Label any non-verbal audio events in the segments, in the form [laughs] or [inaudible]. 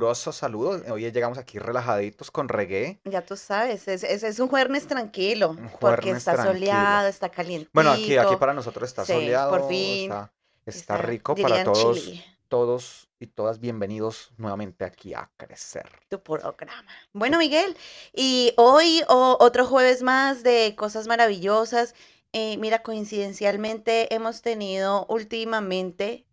Calurosos saludos. Hoy llegamos aquí relajaditos con reggae. Ya tú sabes, es, es, es un jueves tranquilo, Un porque está tranquilo. soleado, está caliente. Bueno, aquí, aquí para nosotros está Sí, soleado. por fin. Está, está Está, rico para todos, todos y todas bienvenidos nuevamente aquí a Crecer. tu programa. Bueno, Miguel, y hoy o- otro jueves más de cosas maravillosas. Eh, mira, coincidencialmente hemos tenido últimamente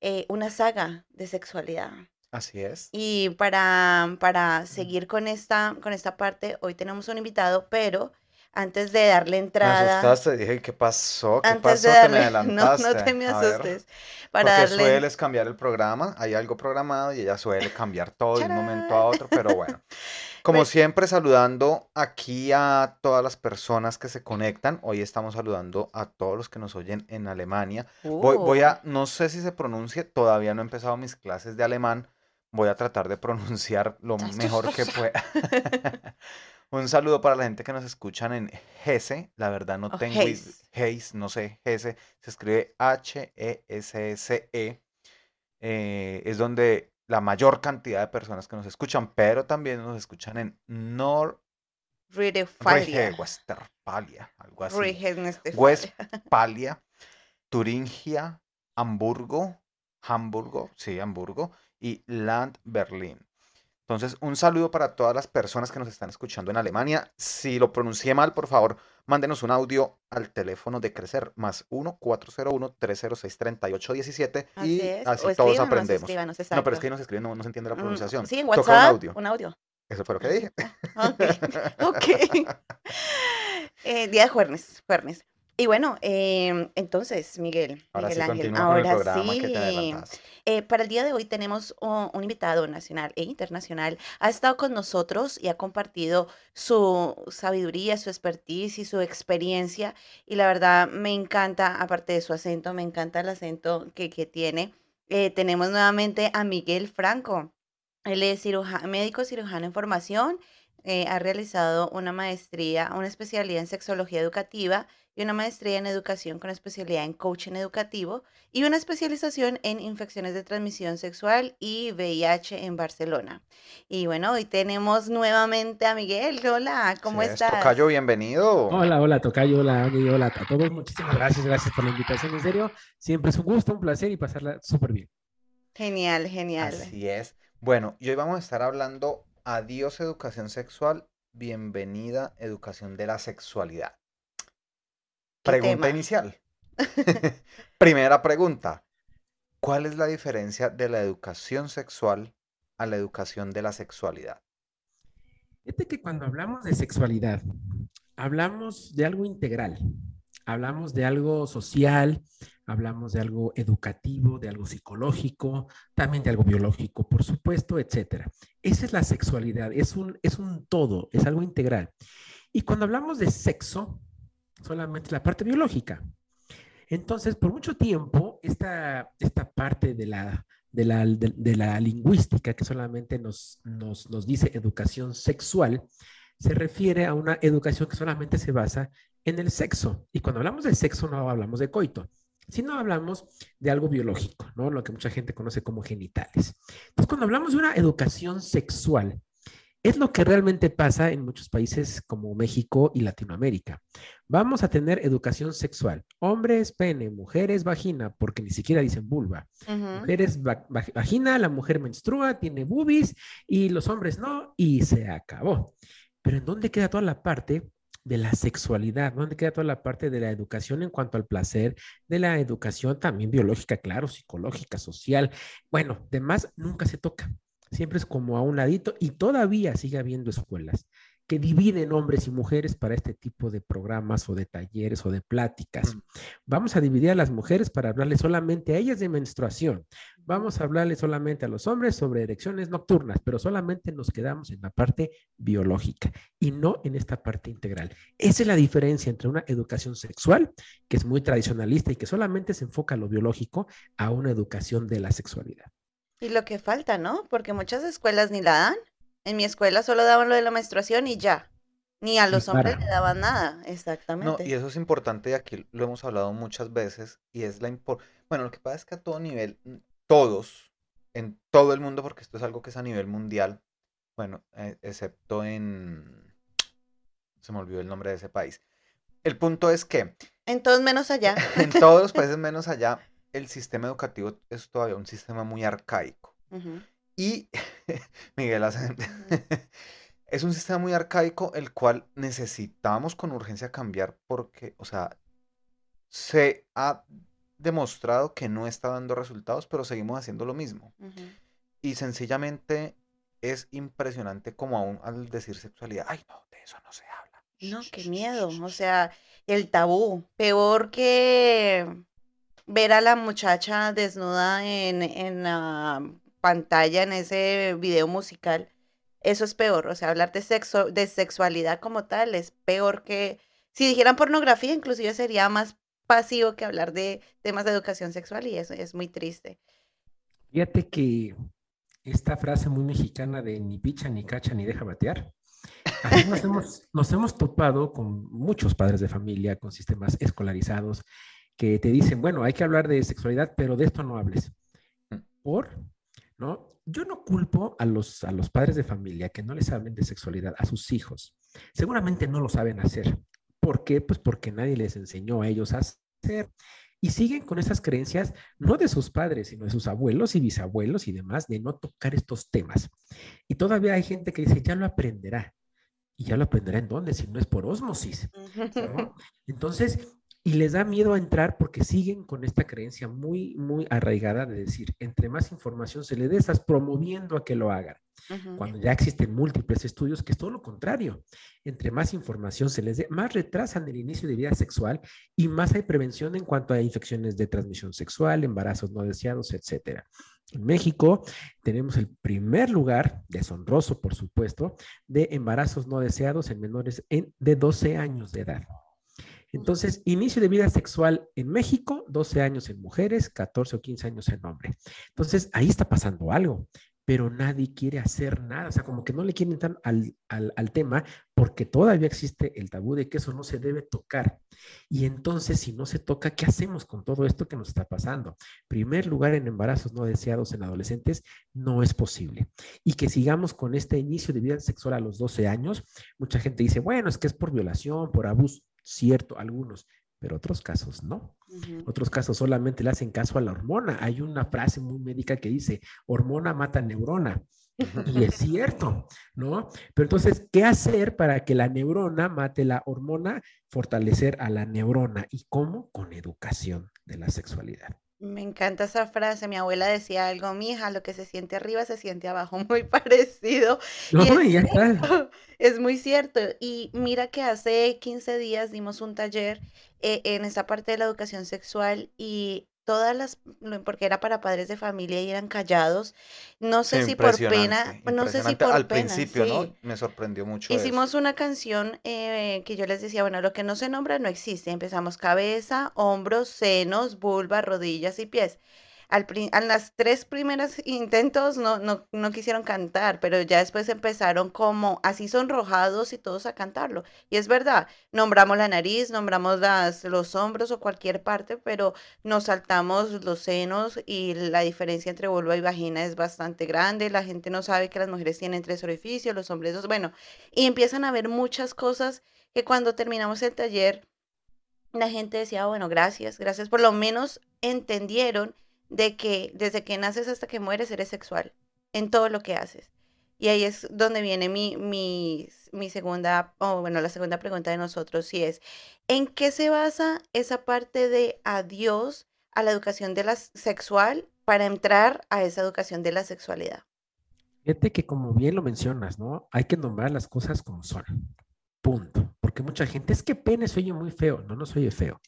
eh, una saga de sexualidad. Así es. Y para, para seguir con esta, con esta parte, hoy tenemos un invitado, pero antes de darle Me entrada, asustaste, dije, ¿qué pasó? ¿Qué antes pasó? de que me darle, [laughs] no, adelantaste. no te me asustes, para Porque darle, sueles cambiar el programa, hay algo programado y ella suele cambiar todo de un momento a otro, pero bueno. [laughs] Como Bueno. siempre, saludando aquí a todas las personas que se conectan. Hoy estamos saludando a todos los que nos oyen en Alemania. Voy, voy Uh, a, no sé si se pronuncie, todavía no he empezado mis clases de alemán. Voy a tratar de pronunciar lo mejor que pueda. [laughs] Un saludo para la gente que nos escuchan en Hesse. La verdad no tengo. Hesse, no sé, Hesse. Se escribe H-E-S-S-E. Eh, es donde la mayor cantidad de personas que nos escuchan, pero también nos escuchan en Rheinland-Pfalz. Nordrhein-Westfalia, algo así. Westfalia, Turingia, Hamburgo, Hamburgo, sí, Hamburgo, y Land Berlin. Entonces, un saludo para todas las personas que nos están escuchando en Alemania. Si lo pronuncié mal, por favor, mándenos un audio al teléfono de Crecer, más 1-401-306-3817 Así y es. así o todos aprendemos. No, pero es que ahí nos escriben, no, no se entiende la Mm, pronunciación. Sí, en Toca WhatsApp. un audio. Un audio. Eso fue lo que dije. Ok, [laughs] ok. [laughs] Eh, día de jueves, jueves. Y bueno, em, entonces, Miguel, Ahora Miguel sí, Ángel, continúa con el ahora programa que te sí. Eh, para el día de hoy tenemos un, un invitado nacional e internacional. Ha estado con nosotros y ha compartido su sabiduría, su expertise y su experiencia. Y la verdad me encanta, aparte de su acento, me encanta el acento que, que tiene. Eh, tenemos nuevamente a Miguel Franco. Él es ciruja- médico cirujano en formación. eh, ha realizado una maestría, una especialidad en sexología educativa y una maestría en educación con especialidad en coaching educativo y una especialización en infecciones de transmisión sexual y VIH en Barcelona. Y bueno, hoy tenemos nuevamente a Miguel. Hola, ¿cómo es, estás? Tocayo, bienvenido. Hola, hola, Tocayo, hola, Agui, hola a todos. Muchísimas gracias, gracias por la invitación. En serio, siempre es un gusto, un placer y pasarla súper bien. Genial, genial. Así es. Bueno, y hoy vamos a estar hablando Adiós educación sexual, bienvenida educación de la sexualidad. ¿Qué Pregunta tema? inicial. [laughs] [laughs] Primera pregunta. ¿Cuál es la diferencia de la educación sexual a la educación de la sexualidad? Fíjate que cuando hablamos de sexualidad, hablamos de algo integral, hablamos de algo social, hablamos de algo educativo, de algo psicológico, también de algo biológico, por supuesto, etcétera. Esa es la sexualidad, es un, es un todo, es algo integral. Y cuando hablamos de sexo, solamente la parte biológica. Entonces, por mucho tiempo, esta, esta parte de la, de la, de la lingüística que solamente nos, nos, nos dice educación sexual, se refiere a una educación que solamente se basa en el sexo. Y cuando hablamos de sexo no hablamos de coito, sino hablamos de algo biológico, ¿no? Lo que mucha gente conoce como genitales. Entonces, cuando hablamos de una educación sexual, es lo que realmente pasa en muchos países como México y Latinoamérica. Vamos a tener educación sexual. Hombres, pene, mujeres, vagina, porque ni siquiera dicen vulva. Ujú. Mujeres, va- va- vagina, la mujer menstrua, tiene boobies y los hombres no, y se acabó. Pero ¿en dónde queda toda la parte de la sexualidad? ¿Dónde queda toda la parte de la educación en cuanto al placer, de la educación también biológica, claro, psicológica, social? Bueno, demás nunca se toca. Siempre es como a un ladito y todavía sigue habiendo escuelas que dividen hombres y mujeres para este tipo de programas o de talleres o de pláticas. Mm. Vamos a dividir a las mujeres para hablarles solamente a ellas de menstruación. Vamos a hablarles solamente a los hombres sobre erecciones nocturnas, pero solamente nos quedamos en la parte biológica y no en esta parte integral. Esa es la diferencia entre una educación sexual, que es muy tradicionalista y que solamente se enfoca a lo biológico, a una educación de la sexualidad. Y lo que falta, ¿no? Porque muchas escuelas ni la dan. En mi escuela solo daban lo de la menstruación y ya. Ni a los hombres le daban nada, No, exactamente. y eso es importante y aquí lo hemos hablado muchas veces y es la impor- Bueno, lo que pasa es que a todo nivel, mm, todos, en todo el mundo, porque esto es algo que es a nivel mundial, bueno, eh, excepto en... Se me olvidó el nombre de ese país. El punto es que En todos menos allá. [laughs] en todos los países menos allá, el sistema educativo es todavía un sistema muy arcaico. Y [laughs] Miguel [laughs] es un sistema muy arcaico el cual necesitamos con urgencia cambiar porque, o sea, se ha demostrado que no está dando resultados, pero seguimos haciendo lo mismo. Y sencillamente es impresionante como aún al decir sexualidad, ay no, de eso no se habla. No, qué miedo. O sea, el tabú. Peor que ver a la muchacha desnuda en, en la pantalla, en ese video musical. Eso es peor. O sea, hablar de sexo, de sexualidad como tal es peor que. Si dijeran pornografía, inclusive sería más pasivo que hablar de temas de educación sexual y eso es muy triste. Fíjate que esta frase muy mexicana de ni picha, ni cacha, ni deja batear. Así nos [laughs] hemos, nos hemos topado con muchos padres de familia, con sistemas escolarizados, que te dicen, bueno, hay que hablar de sexualidad, pero de esto no hables. ¿Por? ¿No? Yo no culpo a los, a los padres de familia que no les hablen de sexualidad a sus hijos. Seguramente no lo saben hacer. ¿Por qué? Pues porque nadie les enseñó a ellos a hacer. Y siguen con esas creencias, no de sus padres, sino de sus abuelos y bisabuelos y demás, de no tocar estos temas. Y todavía hay gente que dice, ya lo aprenderá. ¿Y ya lo aprenderá en dónde? Si no es por osmosis. ¿no? [laughs] Entonces, y les da miedo a entrar porque siguen con esta creencia muy, muy arraigada de decir, entre más información se le dé, estás promoviendo a que lo hagan. Cuando ya existen múltiples estudios que es todo lo contrario. Entre más información se les dé, más retrasan el inicio de vida sexual y más hay prevención en cuanto a infecciones de transmisión sexual, embarazos no deseados, etcétera. En México tenemos el primer lugar, deshonroso por supuesto, de embarazos no deseados en menores en- de 12 años de edad. Entonces, inicio de vida sexual en México, 12 años en mujeres, 14 o 15 años en hombres. Entonces, ahí está pasando algo, pero nadie quiere hacer nada, o sea, como que no le quieren entrar al, al, al tema porque todavía existe el tabú de que eso no se debe tocar. Y entonces, si no se toca, ¿qué hacemos con todo esto que nos está pasando? Primer lugar en embarazos no deseados en adolescentes, no es posible. Y que sigamos con este inicio de vida sexual a los 12 años, mucha gente dice, bueno, es que es por violación, por abuso, cierto, algunos, pero otros casos no. Otros casos solamente le hacen caso a la hormona. Hay una frase muy médica que dice, hormona mata neurona. Y es [laughs] cierto, ¿no? Pero entonces, ¿qué hacer para que la neurona mate la hormona? Fortalecer a la neurona. ¿Y cómo? Con educación de la sexualidad. Me encanta esa frase. Mi abuela decía algo, mija, lo que se siente arriba se siente abajo, [laughs] muy parecido. No, Y es ya está. es muy cierto. Y mira que hace 15 días dimos un taller eh, en esta parte de la educación sexual y todas las, porque era para padres de familia y eran callados. No sé si por pena, no sé si por Al pena, principio, sí. ¿no? Me sorprendió mucho eso. Hicimos una canción eh, que yo les decía, bueno, lo que no se nombra no existe. Empezamos cabeza, hombros, senos, vulva, rodillas y pies. Al a las tres primeras intentos no, no, no quisieron cantar, pero ya después empezaron como así sonrojados y todos a cantarlo. Y es verdad, nombramos la nariz, nombramos las, los hombros o cualquier parte, pero nos saltamos los senos y la diferencia entre vulva y vagina es bastante grande. La gente no sabe que las mujeres tienen tres orificios, los hombres dos. Bueno, y empiezan a ver muchas cosas que cuando terminamos el taller, la gente decía, "Ah, bueno, gracias, gracias, por lo menos entendieron de que desde que naces hasta que mueres eres sexual en todo lo que haces. Y ahí es donde viene mi, mi, mi segunda, o bueno, la segunda pregunta de nosotros, y es, ¿en qué se basa esa parte de adiós a la educación de la sexual para entrar a esa educación de la sexualidad? Fíjate que como bien lo mencionas, ¿no? Hay que nombrar las cosas como son. Punto. Porque mucha gente, es que pene se oye muy feo. No, no se oye feo.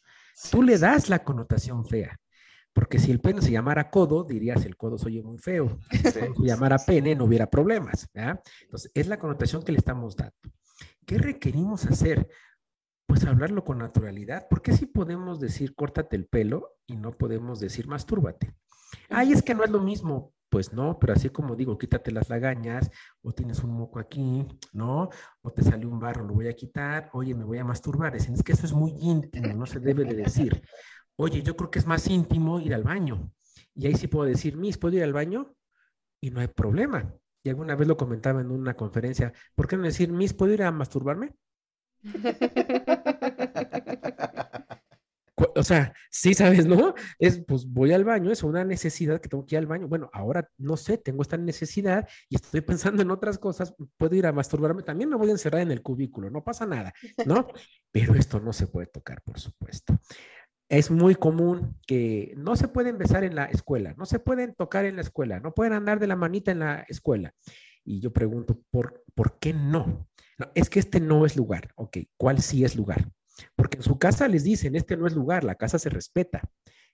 Tú le das la connotación fea. Porque si el pene se llamara codo, dirías el codo se oye muy feo. Si se llamara pene, no hubiera problemas. ¿verdad? Entonces, es la connotación que le estamos dando. ¿Qué requerimos hacer? Pues hablarlo con naturalidad. ¿Por qué si podemos decir córtate el pelo y no podemos decir mastúrbate? Ay, es que no es lo mismo. Pues no, pero así como digo, quítate las lagañas, o tienes un moco aquí, ¿no? O te salió un barro, lo voy a quitar, oye, me voy a masturbar. Es que eso es muy íntimo, no se debe de decir. Oye, yo creo que es más íntimo ir al baño. Y ahí sí puedo decir, Miss, ¿puedo ir al baño? Y no hay problema. Y alguna vez lo comentaba en una conferencia, ¿por qué no decir, Miss, ¿puedo ir a masturbarme? [laughs] O sea, sí sabes, ¿no? Es, pues voy al baño, es una necesidad que tengo que ir al baño. Bueno, ahora no sé, tengo esta necesidad y estoy [laughs] pensando en otras cosas, puedo ir a masturbarme, también me voy a encerrar en el cubículo, no pasa nada, ¿no? [laughs] Pero esto no se puede tocar, por supuesto. Es muy común que no se pueden besar en la escuela, no se pueden tocar en la escuela, no pueden andar de la manita en la escuela. Y yo pregunto, ¿por, ¿por qué no? No, es que este no es lugar. Ok, ¿cuál sí es lugar? Porque en su casa les dicen, este no es lugar, la casa se respeta.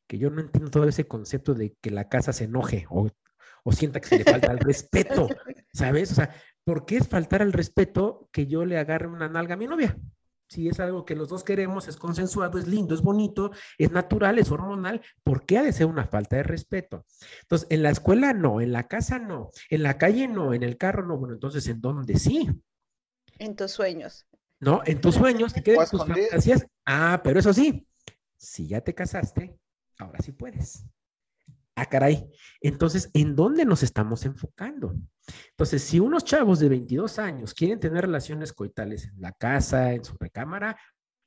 Que yo no entiendo todo ese concepto de que la casa se enoje o, o sienta que se le falta el respeto, [laughs] ¿sabes? O sea, ¿por qué es faltar al respeto que yo le agarre una nalga a mi novia? Si es algo que los dos queremos, es consensuado, es lindo, es bonito, es natural, es hormonal, ¿por qué ha de ser una falta de respeto? Entonces, en la escuela no, en la casa no, en la calle no, en el carro no, bueno, entonces, ¿en dónde sí? En tus sueños. ¿no? En tus sueños, quedan a tus fantasías. Ah, pero eso sí, si ya te casaste, ahora sí puedes. Ah, caray. Entonces, ¿en dónde nos estamos enfocando? Entonces, si unos chavos de 22 años quieren tener relaciones coitales en la casa, en su recámara,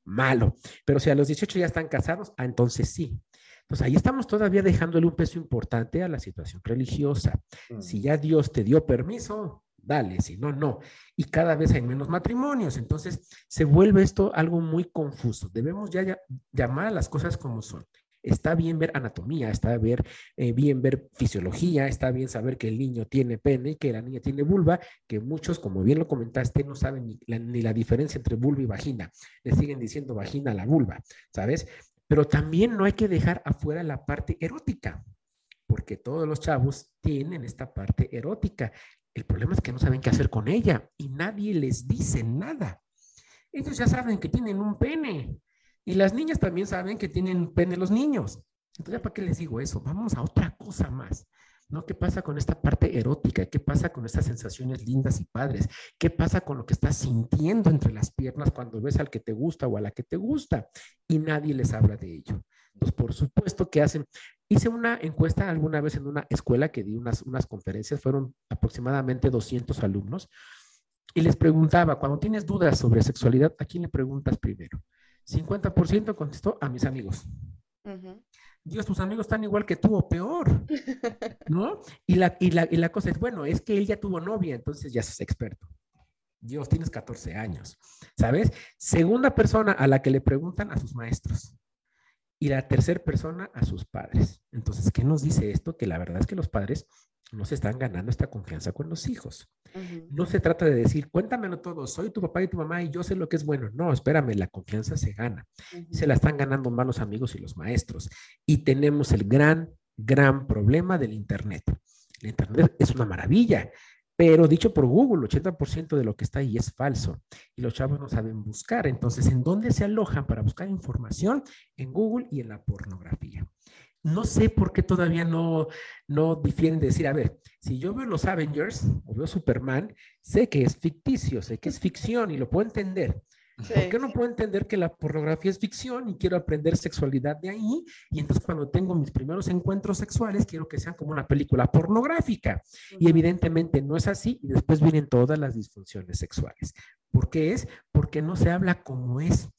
malo. Pero si a los 18 ya están casados, ah, entonces sí. Entonces, ahí estamos todavía dejándole un peso importante a la situación religiosa. Si ya Dios te dio permiso, dale, si no, no. Y cada vez hay menos matrimonios, entonces se vuelve esto algo muy confuso. Debemos ya, ya llamar a las cosas como son. Está bien ver anatomía, está eh, bien ver fisiología, está bien saber que el niño tiene pene, que la niña tiene vulva, que muchos, como bien lo comentaste, no saben ni la, ni la diferencia entre vulva y vagina. Le siguen diciendo vagina a la vulva, ¿sabes? Pero también no hay que dejar afuera la parte erótica, porque todos los chavos tienen esta parte erótica. El problema es que no saben qué hacer con ella y nadie les dice nada. Ellos ya saben que tienen un pene y las niñas también saben que tienen pene los niños. Entonces, ¿para qué les digo eso? Vamos a otra cosa más. ¿No? ¿Qué pasa con esta parte erótica? ¿Qué pasa con estas sensaciones lindas y padres? ¿Qué pasa con lo que estás sintiendo entre las piernas cuando ves al que te gusta o a la que te gusta? Y nadie les habla de ello. Pues por supuesto que hacen. Hice una encuesta alguna vez en una escuela que di unas, unas conferencias, fueron aproximadamente 200 alumnos, y les preguntaba, cuando tienes dudas sobre sexualidad, ¿a quién le preguntas primero? 50% contestó a mis amigos. Dios, tus amigos están igual que tú o peor, [laughs] ¿no? Y la, y, la, y la cosa es, bueno, es que él ya tuvo novia, entonces ya es experto. Dios, tienes 14 años, ¿sabes? Segunda persona a la que le preguntan a sus maestros. Y la tercera persona a sus padres. Entonces, ¿qué nos dice esto? Que la verdad es que los padres no se están ganando esta confianza con los hijos. No se trata de decir, cuéntamelo todo, soy tu papá y tu mamá y yo sé lo que es bueno. No, espérame, la confianza se gana. Se la están ganando más los amigos y los maestros. Y tenemos el gran, gran problema del Internet. El Internet es una maravilla, pero dicho por Google, 80% de lo que está ahí es falso. Y los chavos no saben buscar. Entonces, ¿en dónde se alojan para buscar información? En Google y en la pornografía. No sé por qué todavía no, no difieren de decir, a ver, si yo veo los Avengers o veo Superman, sé que es ficticio, sé que es ficción y lo puedo entender. Sí. ¿Por qué no puedo entender que la pornografía es ficción y quiero aprender sexualidad de ahí? Y entonces cuando tengo mis primeros encuentros sexuales, quiero que sean como una película pornográfica. Y evidentemente no es así y después vienen todas las disfunciones sexuales. ¿Por qué es? Porque no se habla como es,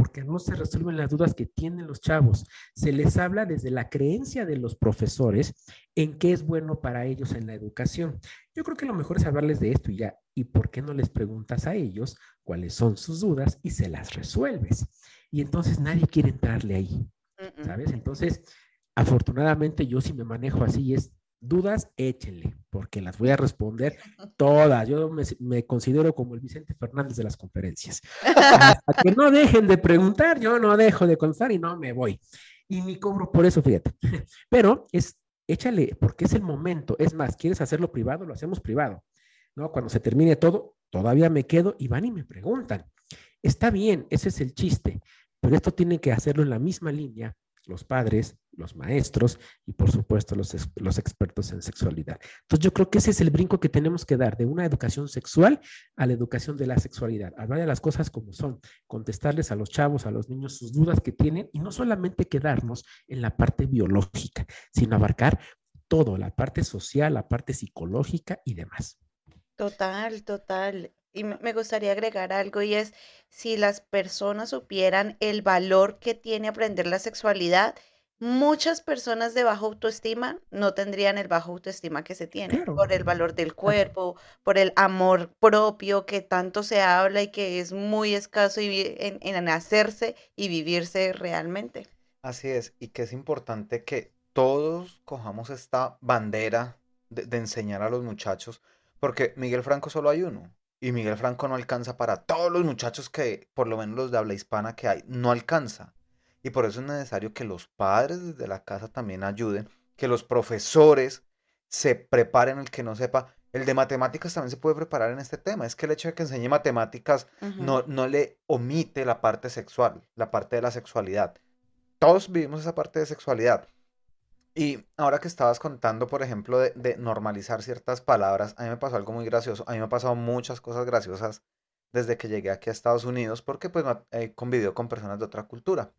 porque no se resuelven las dudas que tienen los chavos. Se les habla desde la creencia de los profesores en qué es bueno para ellos en la educación. Yo creo que lo mejor es hablarles de esto y ya. ¿Y por qué no les preguntas a ellos cuáles son sus dudas y se las resuelves? Y entonces nadie quiere entrarle ahí. Mm, mm. ¿sabes? Entonces, afortunadamente yo sí me manejo así, es dudas, échenle, porque las voy a responder todas. Yo me, considero como el Vicente Fernández de las conferencias. Hasta que no dejen de preguntar, yo no dejo de contar y no me voy. Y ni cobro por eso, fíjate. Pero es, échale, porque es el momento. Es más, ¿quieres hacerlo privado? Lo hacemos privado. ¿No? Cuando se termine todo, todavía me quedo y van y me preguntan. Está bien, ese es el chiste, pero esto tiene que hacerlo en la misma línea los padres, los maestros y por supuesto los, los, expertos en sexualidad. Entonces yo creo que ese es el brinco que tenemos que dar de una educación sexual a la educación de la sexualidad, hablar de las cosas como son, contestarles a los chavos, a los niños sus dudas que tienen y no solamente quedarnos en la parte biológica, sino abarcar todo, la parte social, la parte psicológica y demás. Total, total. Y me gustaría agregar algo y es, si las personas supieran el valor que tiene aprender la sexualidad, muchas personas de baja autoestima no tendrían el bajo autoestima que se tiene por el valor del cuerpo, por el amor propio que tanto se habla y que es muy escaso en, en hacerse y vivirse realmente. Así es, y que es importante que todos cojamos esta bandera de, de enseñar a los muchachos, porque Miguel Franco solo hay uno. Y Miguel Franco no alcanza para todos los muchachos que, por lo menos los de habla hispana que hay, no alcanza. Y por eso es necesario que los padres desde la casa también ayuden, que los profesores se preparen, el que no sepa. El de matemáticas también se puede preparar en este tema. Es que el hecho de que enseñe matemáticas no, no le omite la parte sexual, la parte de la sexualidad. Todos vivimos esa parte de sexualidad. Y ahora que estabas contando, por ejemplo, de, normalizar ciertas palabras, a mí me pasó algo muy gracioso. A mí me han pasado muchas cosas graciosas desde que llegué aquí a Estados Unidos, porque pues he convivido con personas de otra cultura.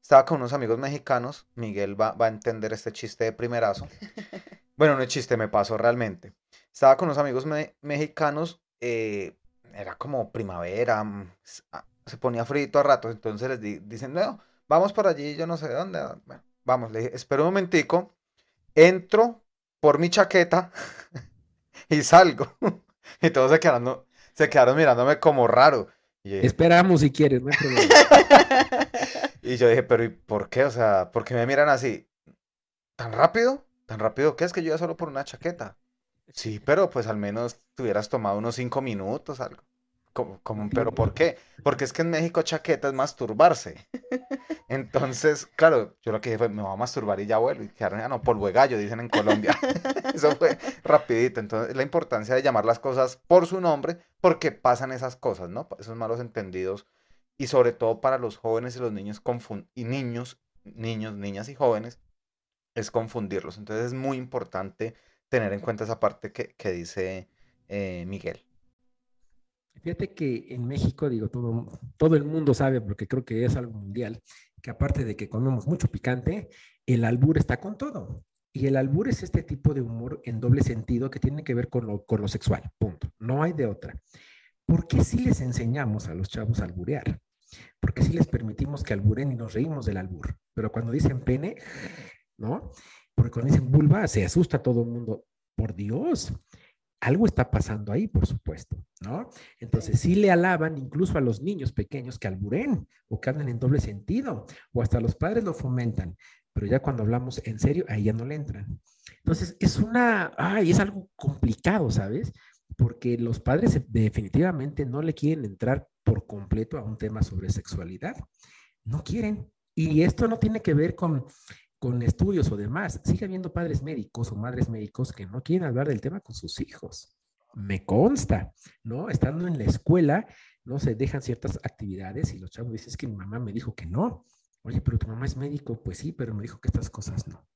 Estaba con unos amigos mexicanos, Miguel va, a entender este chiste de primerazo. [laughs] Bueno, no es chiste, me pasó realmente. Estaba con unos amigos mexicanos, eh, era como primavera, mm, ah, se ponía frito a ratos, entonces les dicen, no, vamos por allí, yo no sé dónde. Bueno, Vamos, le dije, espera un momentico, entro por mi chaqueta [laughs] y salgo. [laughs] y todos se quedaron, se quedaron mirándome como raro. Esperamos si quieres, no [laughs] y yo dije, pero ¿y por qué? O sea, ¿por qué me miran así? ¿Tan rápido? ¿Tan rápido? ¿Qué es que yo ya solo por una chaqueta? Sí, pero pues al menos te hubieras tomado unos cinco minutos, algo. Como, [laughs] pero ¿por qué? Porque es que en México chaqueta es masturbarse. [laughs] Entonces, claro, yo lo que dije fue, me voy a masturbar y ya vuelvo. Y quedaron, ah, no, polvo de gallo, dicen en Colombia. [laughs] Eso fue rapidito. Entonces, la importancia de llamar las cosas por su nombre, porque pasan esas cosas, ¿no? Esos malos entendidos. Y sobre todo para los jóvenes y los niños, y niños, niños, niñas y jóvenes, es confundirlos. Entonces, es muy importante tener en cuenta esa parte que, que dice eh, Miguel. Fíjate que en México, digo, todo, todo el mundo sabe, porque creo que es algo mundial, que aparte de que comemos mucho picante, el albur está con todo. Y el albur es este tipo de humor en doble sentido que tiene que ver con lo, con lo sexual, punto. No hay de otra. ¿Por qué si les enseñamos a los chavos a alburear? Porque si les permitimos que alburen y nos reímos del albur. Pero cuando dicen pene, ¿no? Porque cuando dicen vulva, se asusta todo el mundo. Por Dios, algo está pasando ahí, por supuesto, ¿no? Entonces, sí le alaban incluso a los niños pequeños que alburen o que en doble sentido, o hasta los padres lo fomentan, pero ya cuando hablamos en serio, ahí ya no le entran. Entonces, es una, ay, es algo complicado, ¿sabes? Porque los padres definitivamente no le quieren entrar por completo a un tema sobre sexualidad. No quieren. Y esto no tiene que ver con con estudios o demás, sigue habiendo padres médicos o madres médicos que no quieren hablar del tema con sus hijos. Me consta, ¿no? Estando en la escuela, no se dejan ciertas actividades y los chavos dicen, es que mi mamá me dijo que no. Oye, pero tu mamá es médico, pues sí, pero me dijo que estas cosas no.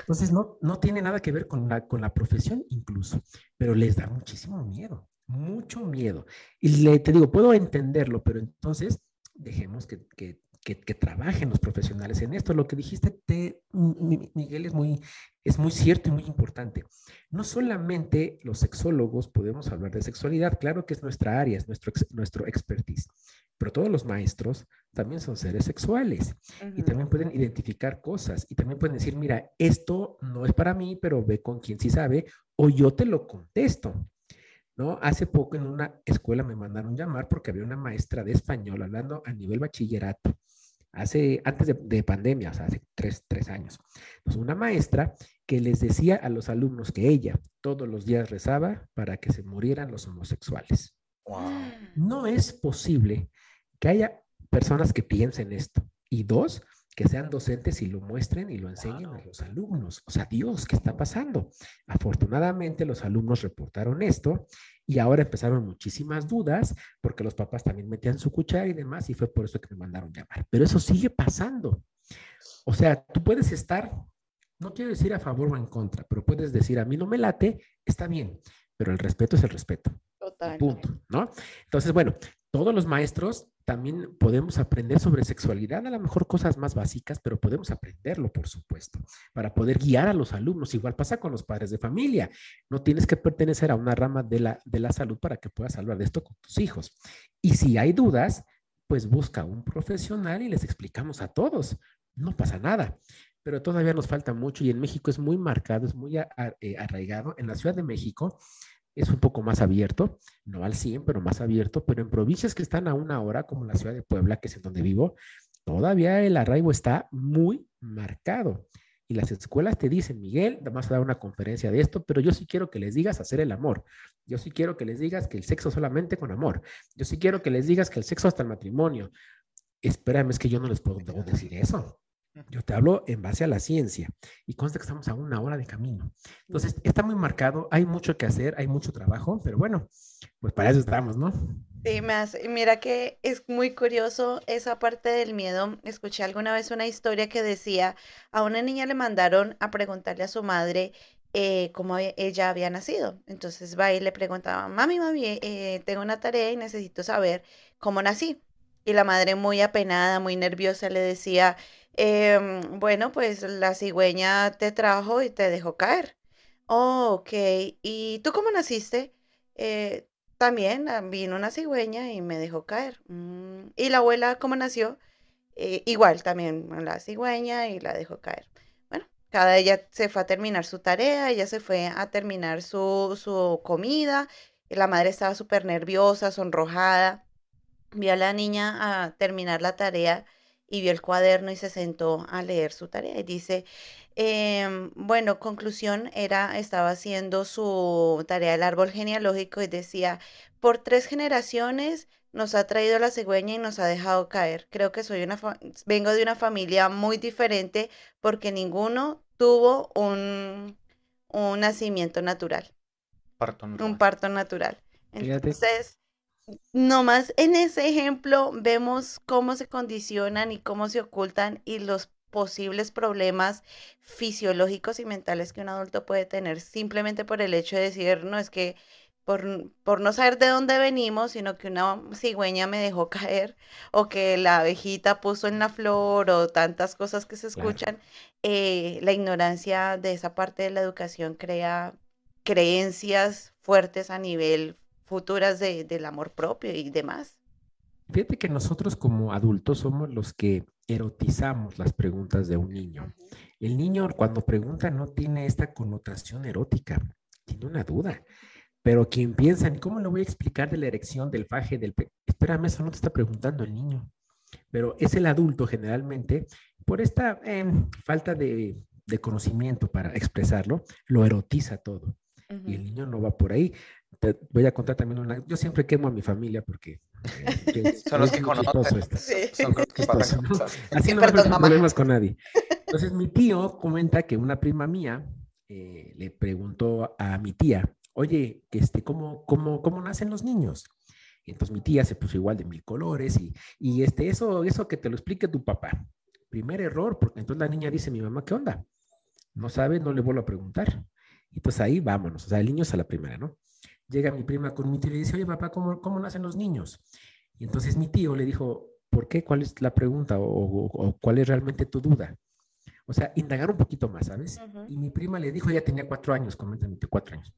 Entonces, no, no tiene nada que ver con la, con la profesión incluso, pero les da muchísimo miedo, mucho miedo. Y le, te digo, puedo entenderlo, pero entonces dejemos que, que que, trabajen los profesionales en esto. Lo que dijiste, te, Miguel, es muy, es muy cierto y muy importante. No solamente los sexólogos podemos hablar de sexualidad, claro que es nuestra área, es nuestro, nuestro expertise, pero todos los maestros también son seres sexuales y también pueden identificar cosas y también pueden decir, mira, esto no es para mí, pero ve con quien sí sabe o yo te lo contesto. ¿no? Hace poco en una escuela me mandaron llamar porque había una maestra de español hablando a nivel bachillerato hace, antes de, pandemia, o sea, hace tres, tres años. Pues una maestra que les decía a los alumnos que ella todos los días rezaba para que se murieran los homosexuales. No es posible que haya personas que piensen esto. Y dos, que sean docentes y lo muestren y lo enseñen a los alumnos. O sea, Dios, ¿qué está pasando? Afortunadamente los alumnos reportaron esto y ahora empezaron muchísimas dudas porque los papás también metían su cuchara y demás y fue por eso que me mandaron llamar. Pero eso sigue pasando. O sea, tú puedes estar, no quiero decir a favor o en contra, pero puedes decir a mí no me late, está bien, pero el respeto es el respeto. Total. Punto, ¿no? Entonces, bueno, todos los maestros también podemos aprender sobre sexualidad, a lo mejor cosas más básicas, pero podemos aprenderlo, por supuesto, para poder guiar a los alumnos. Igual pasa con los padres de familia. No tienes que pertenecer a una rama de la, de la salud para que puedas hablar de esto con tus hijos. Y si hay dudas, pues busca un profesional y les explicamos a todos. No pasa nada. Pero todavía nos falta mucho y en México es muy marcado, es muy eh, arraigado. En la Ciudad de México es un poco más abierto, no al 100, pero más abierto, pero en provincias que están a una hora, como la ciudad de Puebla, que es en donde vivo, todavía el arraigo está muy marcado. Y las escuelas te dicen, Miguel, vamos a dar una conferencia de esto, pero yo sí quiero que les digas hacer el amor. Yo sí quiero que les digas que el sexo solamente con amor. Yo sí quiero que les digas que el sexo hasta el matrimonio. Espérame, es que yo no les puedo decir eso. Yo te hablo en base a la ciencia y consta que estamos a una hora de camino. Entonces, está muy marcado, hay mucho que hacer, hay mucho trabajo, pero bueno, pues para eso estamos, ¿no? Sí, más. Mira que es muy curioso esa parte del miedo. Escuché alguna vez una historia que decía, a una niña le mandaron a preguntarle a su madre eh, cómo ella había nacido. Entonces va y le preguntaba, mami, mami, eh, tengo una tarea y necesito saber cómo nací. Y la madre muy apenada, muy nerviosa, le decía, Em, bueno, pues la cigüeña te trajo y te dejó caer. Oh, ok. ¿Y tú cómo naciste? Eh, también ah, vino una cigüeña y me dejó caer. Mm, ¿Y la abuela cómo nació? Eh, igual, también la cigüeña y la dejó caer. Bueno, cada ella se fue a terminar su tarea, ella se fue a terminar su, su comida. La madre estaba súper nerviosa, sonrojada. Vio a la niña a terminar la tarea y vio el cuaderno y se sentó a leer su tarea. Y dice, em, bueno, conclusión era, estaba haciendo su tarea del árbol genealógico y decía, por tres generaciones nos ha traído la cigüeña y nos ha dejado caer. Creo que soy una vengo de una familia muy diferente porque ninguno tuvo un, un nacimiento natural. Un parto natural. Entonces, nomás en ese ejemplo vemos cómo se condicionan y cómo se ocultan y los posibles problemas fisiológicos y mentales que un adulto puede tener simplemente por el hecho de decir, no es que por, por, no saber de dónde venimos, sino que una cigüeña me dejó [laughs] caer o que la abejita puso en la flor o tantas cosas que se escuchan, eh, la ignorancia de esa parte de la educación crea creencias fuertes a nivel futuras de, del amor propio y demás. Fíjate que nosotros como adultos somos los que erotizamos las preguntas de un niño. El niño cuando pregunta no tiene esta connotación erótica, tiene una duda. Pero quien piensa en cómo le voy a explicar de la erección, del faje, del... Espérame, eso no te está preguntando el niño. Pero es el adulto generalmente, por esta em, falta de, de, conocimiento para expresarlo, lo erotiza todo. Y el niño no va por ahí voy a contar también una. Yo siempre quemo a mi familia porque. Eh, [laughs] son los [laughs] que conocen. Son los que pasan Así no problemas con nadie. Entonces, mi tío comenta que una prima mía eh, le preguntó a mi tía, oye, este, ¿cómo, cómo, ¿cómo nacen los niños? Y entonces mi tía se puso igual de mil colores y, y este, eso, eso que te lo explique tu papá. Primer error, porque entonces la niña dice, mi mamá, ¿qué onda? No sabe, no le vuelvo a preguntar. Y pues ahí vámonos, o sea, el niño es a la primera, ¿no? Llega mi prima con mi tío y le dice, oye, papá, ¿cómo, cómo nacen los niños? Y entonces mi tío le dijo, ¿por qué? ¿Cuál es la pregunta? ¿O, cuál es realmente tu duda? O sea, indagar un poquito más, ¿sabes? Y mi prima le dijo, ella tenía cuatro años, coméntame, cuatro años.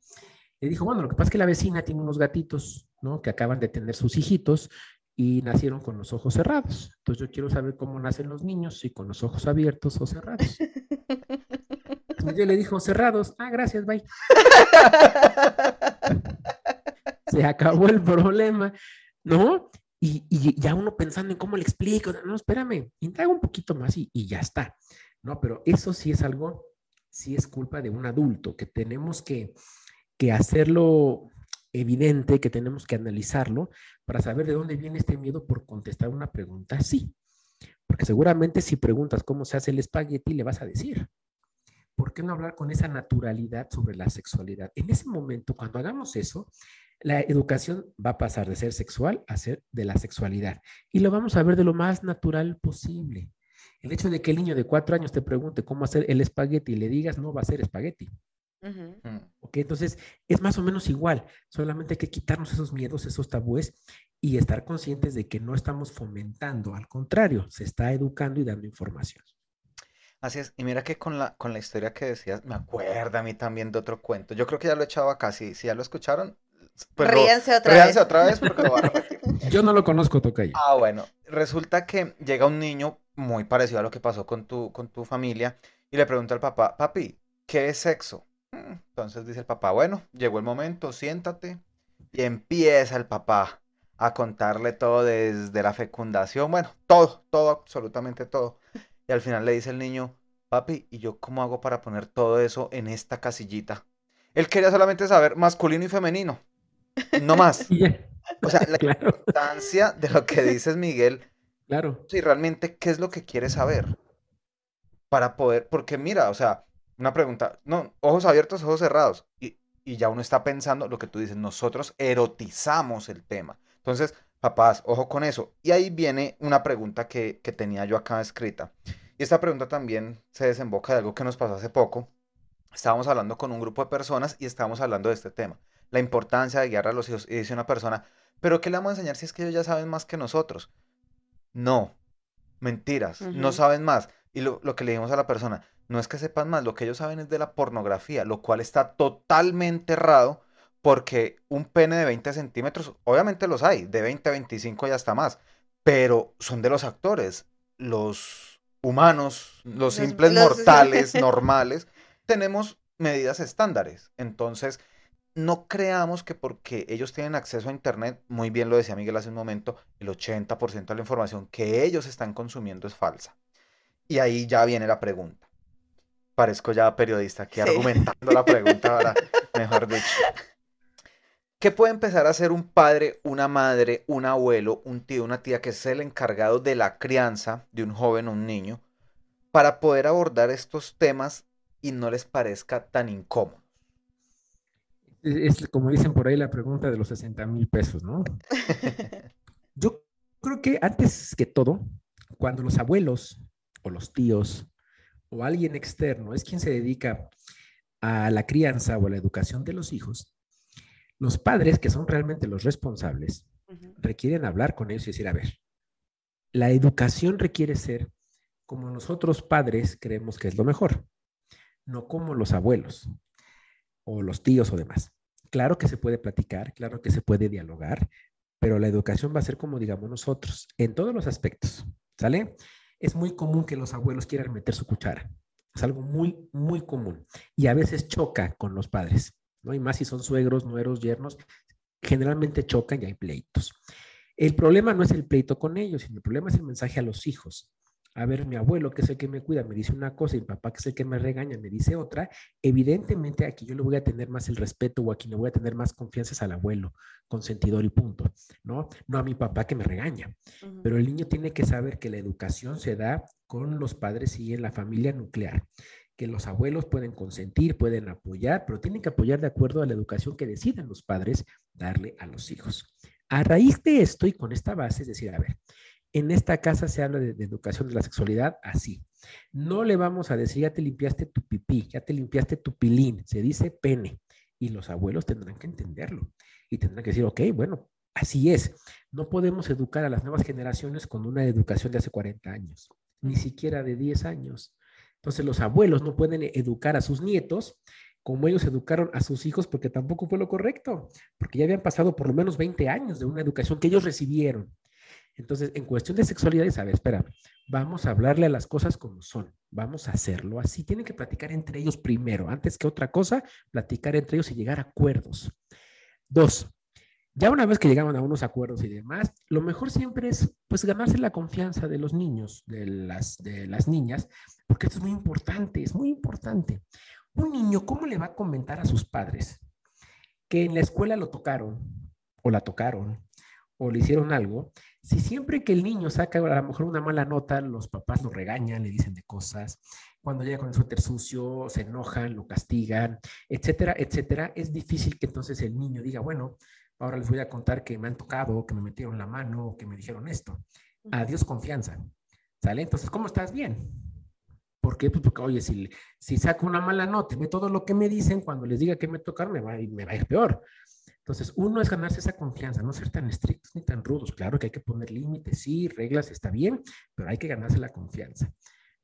Le dijo, bueno, lo que pasa es que la vecina tiene unos gatitos, ¿no? Que acaban de tener sus hijitos y nacieron con los ojos cerrados. Entonces yo quiero saber cómo nacen los niños, si con los ojos abiertos o cerrados. [laughs] Yo le dijo, cerrados. Ah, gracias, bye. [laughs] Se acabó el problema, ¿no? Y, ya uno pensando en cómo le explico, no, espérame, indaga un poquito más y, y ya está, ¿no? Pero eso sí es algo sí es culpa de un adulto, que tenemos que, que hacerlo evidente, que tenemos que analizarlo para saber de dónde viene este miedo por contestar una pregunta así. Porque seguramente si preguntas cómo se hace el espagueti, le vas a decir. ¿Por qué no hablar con esa naturalidad sobre la sexualidad? En ese momento, cuando hagamos eso, la educación va a pasar de ser sexual a ser de la sexualidad. Y lo vamos a ver de lo más natural posible. El hecho de que el niño de cuatro años te pregunte cómo hacer el espagueti y le digas no va a ser espagueti. Mm. ¿Ok? Entonces, es más o menos igual. Solamente hay que quitarnos esos miedos, esos tabúes y estar conscientes de que no estamos fomentando. Al contrario, se está educando y dando información. Así es, y mira que con la, con la historia que decías, me acuerda a mí también de otro cuento. Yo creo que ya lo he echado acá, si, si ya lo escucharon, pues lo- Ríanse otra ríanse vez. otra vez porque lo voy a repetir. [laughs] Yo no lo conozco, Tocayo. Ah, bueno, resulta que llega un niño muy parecido a lo que pasó con tu, con tu familia y le pregunta al papá, papi, ¿qué es sexo? Mm, Entonces dice el papá, bueno, llegó el momento, siéntate. Y empieza el papá a contarle todo desde la fecundación, bueno, todo, todo, absolutamente todo. Y al final le dice el niño, papi, ¿y yo cómo hago para poner todo eso en esta casillita? Él quería solamente saber masculino y femenino, no más. [laughs] O sea, la claro, importancia de lo que dices, Miguel, [laughs] claro. si realmente qué es lo que quieres saber para poder, porque mira, o sea, una pregunta, no, ojos abiertos, ojos cerrados, y, y ya uno está pensando lo que tú dices, nosotros erotizamos el tema. Entonces, papás, ojo con eso. Y ahí viene una pregunta que, que tenía yo acá escrita. Y esta pregunta también se desemboca de algo que nos pasó hace poco. Estábamos hablando con un grupo de personas y estábamos hablando de este tema, la importancia de guiar a los hijos. Y dice una persona, pero ¿qué le vamos a enseñar si es que ellos ya saben más que nosotros? No, mentiras, no saben más. Y lo, lo que le dijimos a la persona, no es que sepan más, lo que ellos saben es de la pornografía, lo cual está totalmente errado porque un pene de 20 centímetros, obviamente los hay, de 20 a 25 y hasta más, pero son de los actores, los humanos, los Los- simples los- [laughs] mortales, normales, tenemos medidas estándares. Entonces, no creamos que porque ellos tienen acceso a Internet, muy bien lo decía Miguel hace un momento, el 80% de la información que ellos están consumiendo es falsa. Y ahí ya viene la pregunta. Parezco ya periodista aquí Sí. argumentando la pregunta ahora, mejor dicho. [laughs] ¿Qué puede empezar a hacer un padre, una madre, un abuelo, un tío, una tía que es el encargado de la crianza de un joven o un niño para poder abordar estos temas y no les parezca tan incómodo? Es como dicen por ahí la pregunta de los 60 mil pesos, ¿no? [laughs] Yo creo que antes que todo, cuando los abuelos o los tíos o alguien externo es quien se dedica a la crianza o a la educación de los hijos, los padres, que son realmente los responsables, requieren hablar con ellos y decir, a ver, la educación requiere ser como nosotros padres creemos que es lo mejor, no como los abuelos o los tíos o demás. Claro que se puede platicar, claro que se puede dialogar, pero la educación va a ser como digamos nosotros, en todos los aspectos, ¿sale? Es muy común que los abuelos quieran meter su cuchara. Es algo muy, muy común. Y a veces choca con los padres, ¿no? Y más si son suegros, nueros, yernos, generalmente chocan y hay pleitos. El problema no es el pleito con ellos, sino el problema es el mensaje a los hijos. A ver, mi abuelo, que es el que me cuida, me dice una cosa y mi papá, que es el que me regaña, me dice otra. Evidentemente aquí yo le voy a tener más el respeto o aquí le voy a tener más confianza es al abuelo, consentidor y punto, ¿no? No a mi papá que me regaña. Pero el niño tiene que saber que la educación se da con los padres y en la familia nuclear, que los abuelos pueden consentir, pueden apoyar, pero tienen que apoyar de acuerdo a la educación que decidan los padres darle a los hijos. A raíz de esto y con esta base, es decir, a ver, en esta casa se habla de, de educación de la sexualidad así. No le vamos a decir, ya te limpiaste tu pipí, ya te limpiaste tu pilín, se dice pene. Y los abuelos tendrán que entenderlo y tendrán que decir, ok, bueno, así es. No podemos educar a las nuevas generaciones con una educación de hace 40 años, ni siquiera de 10 años. Entonces los abuelos no pueden educar a sus nietos como ellos educaron a sus hijos porque tampoco fue lo correcto, porque ya habían pasado por lo menos 20 años de una educación que ellos recibieron. Entonces, en cuestión de sexualidad, ver, espera, vamos a hablarle a las cosas como son, vamos a hacerlo así. Tienen que platicar entre ellos primero, antes que otra cosa, platicar entre ellos y llegar a acuerdos. Dos, Ya una vez que llegaban a unos acuerdos y demás, lo mejor siempre es pues ganarse la confianza de los niños, de las, de las niñas, porque esto es muy importante, es muy importante. Un niño, ¿cómo le va a comentar a sus padres que en la escuela lo tocaron o la tocaron o le hicieron algo? Si siempre que el niño saca a lo mejor una mala nota, los papás lo regañan, le dicen de cosas, cuando llega con el suéter sucio, se enojan, lo castigan, etcétera, etcétera, es difícil que entonces el niño diga, bueno, ahora les voy a contar que me han tocado, que me metieron la mano, que me dijeron esto. Adiós confianza. ¿Sale? Entonces, ¿cómo estás? Bien. ¿Por qué? Pues porque, oye, si, si saco una mala nota, ve todo lo que me dicen, cuando les diga que me tocar, me va, me va a ir peor. Entonces, uno es ganarse esa confianza, no ser tan estrictos ni tan rudos. Claro que hay que poner límites, sí, reglas, está bien, pero hay que ganarse la confianza.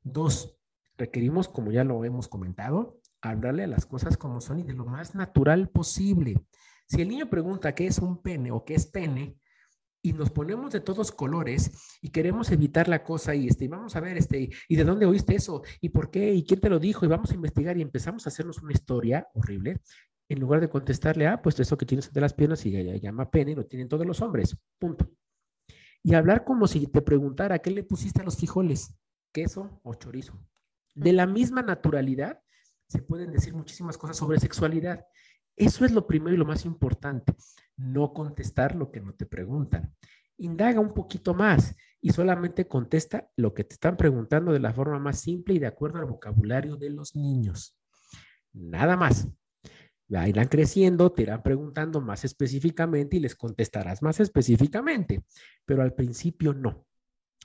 Dos, requerimos, como ya lo hemos comentado, hablarle a las cosas como son y de lo más natural posible. Si el niño pregunta qué es un pene o qué es pene, y nos ponemos de todos colores y queremos evitar la cosa y este, vamos a ver, este, ¿y de dónde oíste eso? ¿Y por qué? ¿Y quién te lo dijo? Y vamos a investigar y empezamos a hacernos una historia horrible, en lugar de contestarle, ah, pues eso que tienes de las piernas y ya llama pene, lo tienen todos los hombres, punto. Y hablar como si te preguntara, ¿qué le pusiste a los frijoles? ¿Queso o chorizo? De la misma naturalidad se pueden decir muchísimas cosas sobre sexualidad. Eso es lo primero y lo más importante, no contestar lo que no te preguntan. Indaga un poquito más y solamente contesta lo que te están preguntando de la forma más simple y de acuerdo al vocabulario de los niños. Nada más. Irán creciendo, te irán preguntando más específicamente y les contestarás más específicamente, pero al principio no.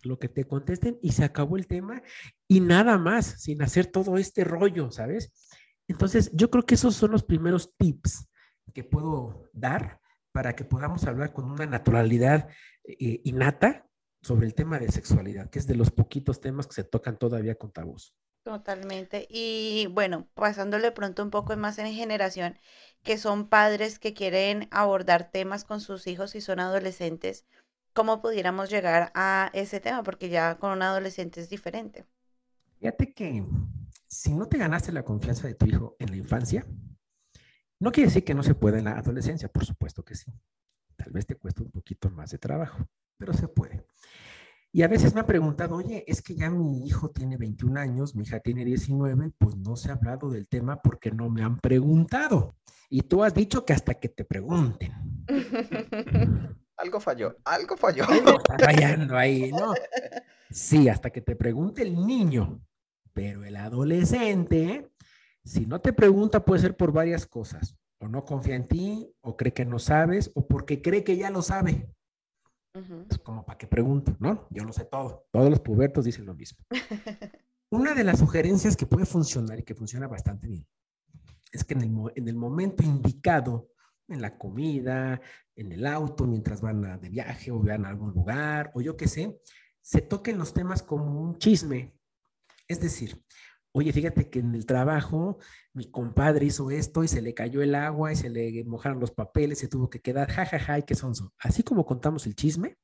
Lo que te contesten y se acabó el tema y nada más, sin hacer todo este rollo, ¿sabes? Entonces, yo creo que esos son los primeros tips que puedo dar para que podamos hablar con una naturalidad eh, innata sobre el tema de sexualidad, que es de los poquitos temas que se tocan todavía con tabús. Totalmente. Y bueno, pasándole pronto un poco más en generación, que son padres que quieren abordar temas con sus hijos y son adolescentes, ¿cómo pudiéramos llegar a ese tema? Porque ya con un adolescente es diferente. Fíjate que si no te ganaste la confianza de tu hijo en la infancia, no quiere decir que no se pueda en la adolescencia, por supuesto que sí. Tal vez te cueste un poquito más de trabajo, pero se puede. Y a veces me han preguntado, oye, es que ya mi hijo tiene 21 años, mi hija tiene 19, pues no se ha hablado del tema porque no me han preguntado. Y tú has dicho que hasta que te pregunten. [laughs] Algo falló, algo falló. Algo está fallando ahí, ¿no? Sí, hasta que te pregunte el niño. Pero el adolescente, si no te pregunta, puede ser por varias cosas. O no confía en ti, o cree que no sabes, o porque cree que ya lo sabe. Es como para que pregunto, ¿no? Yo lo sé todo. Todos los pubertos dicen lo mismo. [laughs] Una de las sugerencias que puede funcionar y que funciona bastante bien es que en el, en el momento indicado, en la comida, en el auto, mientras van a, de viaje o vean a algún lugar, o yo qué sé, se toquen los temas como un chisme, es decir, oye, fíjate que en el trabajo mi compadre hizo esto y se le cayó el agua y se le mojaron los papeles, se tuvo que quedar, jajaja, ja, ja, qué sonso. Así como contamos el chisme,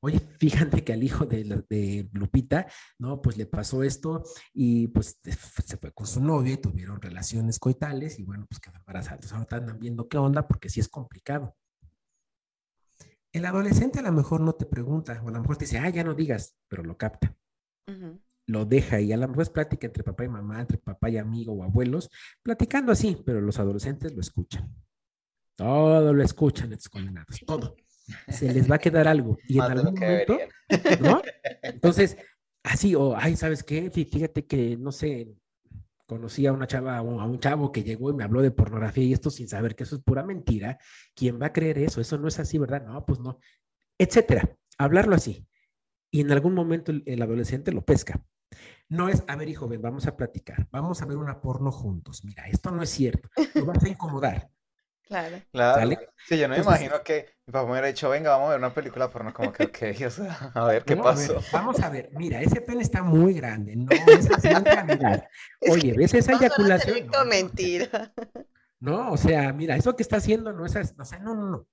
Oye, [laughs] fíjate que al hijo de, Lupita, ¿no? Pues le pasó esto y pues se fue con su novia y tuvieron relaciones coitales y bueno, pues quedó embarazada. Entonces ahora están viendo qué onda porque sí es complicado. El adolescente a lo mejor no te pregunta o a lo mejor te dice, ah, ya no digas, pero lo capta. Uh lo deja y a lo mejor es plática entre papá y mamá, entre papá y amigo o abuelos, platicando así, pero los adolescentes lo escuchan. Todo lo escuchan estos condenados, todo. Se les va a quedar algo. Y en algún momento, ¿no? Entonces, así, o, ay, ¿sabes qué? Fíjate que, no sé, conocí a una chava, a un chavo que llegó y me habló de pornografía y esto sin saber que eso es pura mentira. ¿Quién va a creer eso? Eso no es así, ¿verdad? No, pues no. Etcétera. Hablarlo así. Y en algún momento el, el adolescente lo pesca. No es, a ver, hijo, ven, vamos a platicar, vamos a ver una porno juntos. Mira, esto no es cierto, lo vas a incomodar. Claro. Claro. Sí, yo no me imagino que mi papá me hubiera dicho, venga, vamos a ver una película porno, como que, ok, o sea, a ver qué pasó. vamos a ver, mira, ese pene está muy grande, no es así Oye, ¿ves esa eyaculación? No, mentira. No, o sea, mira, eso que está haciendo no es, o sea, no, no, no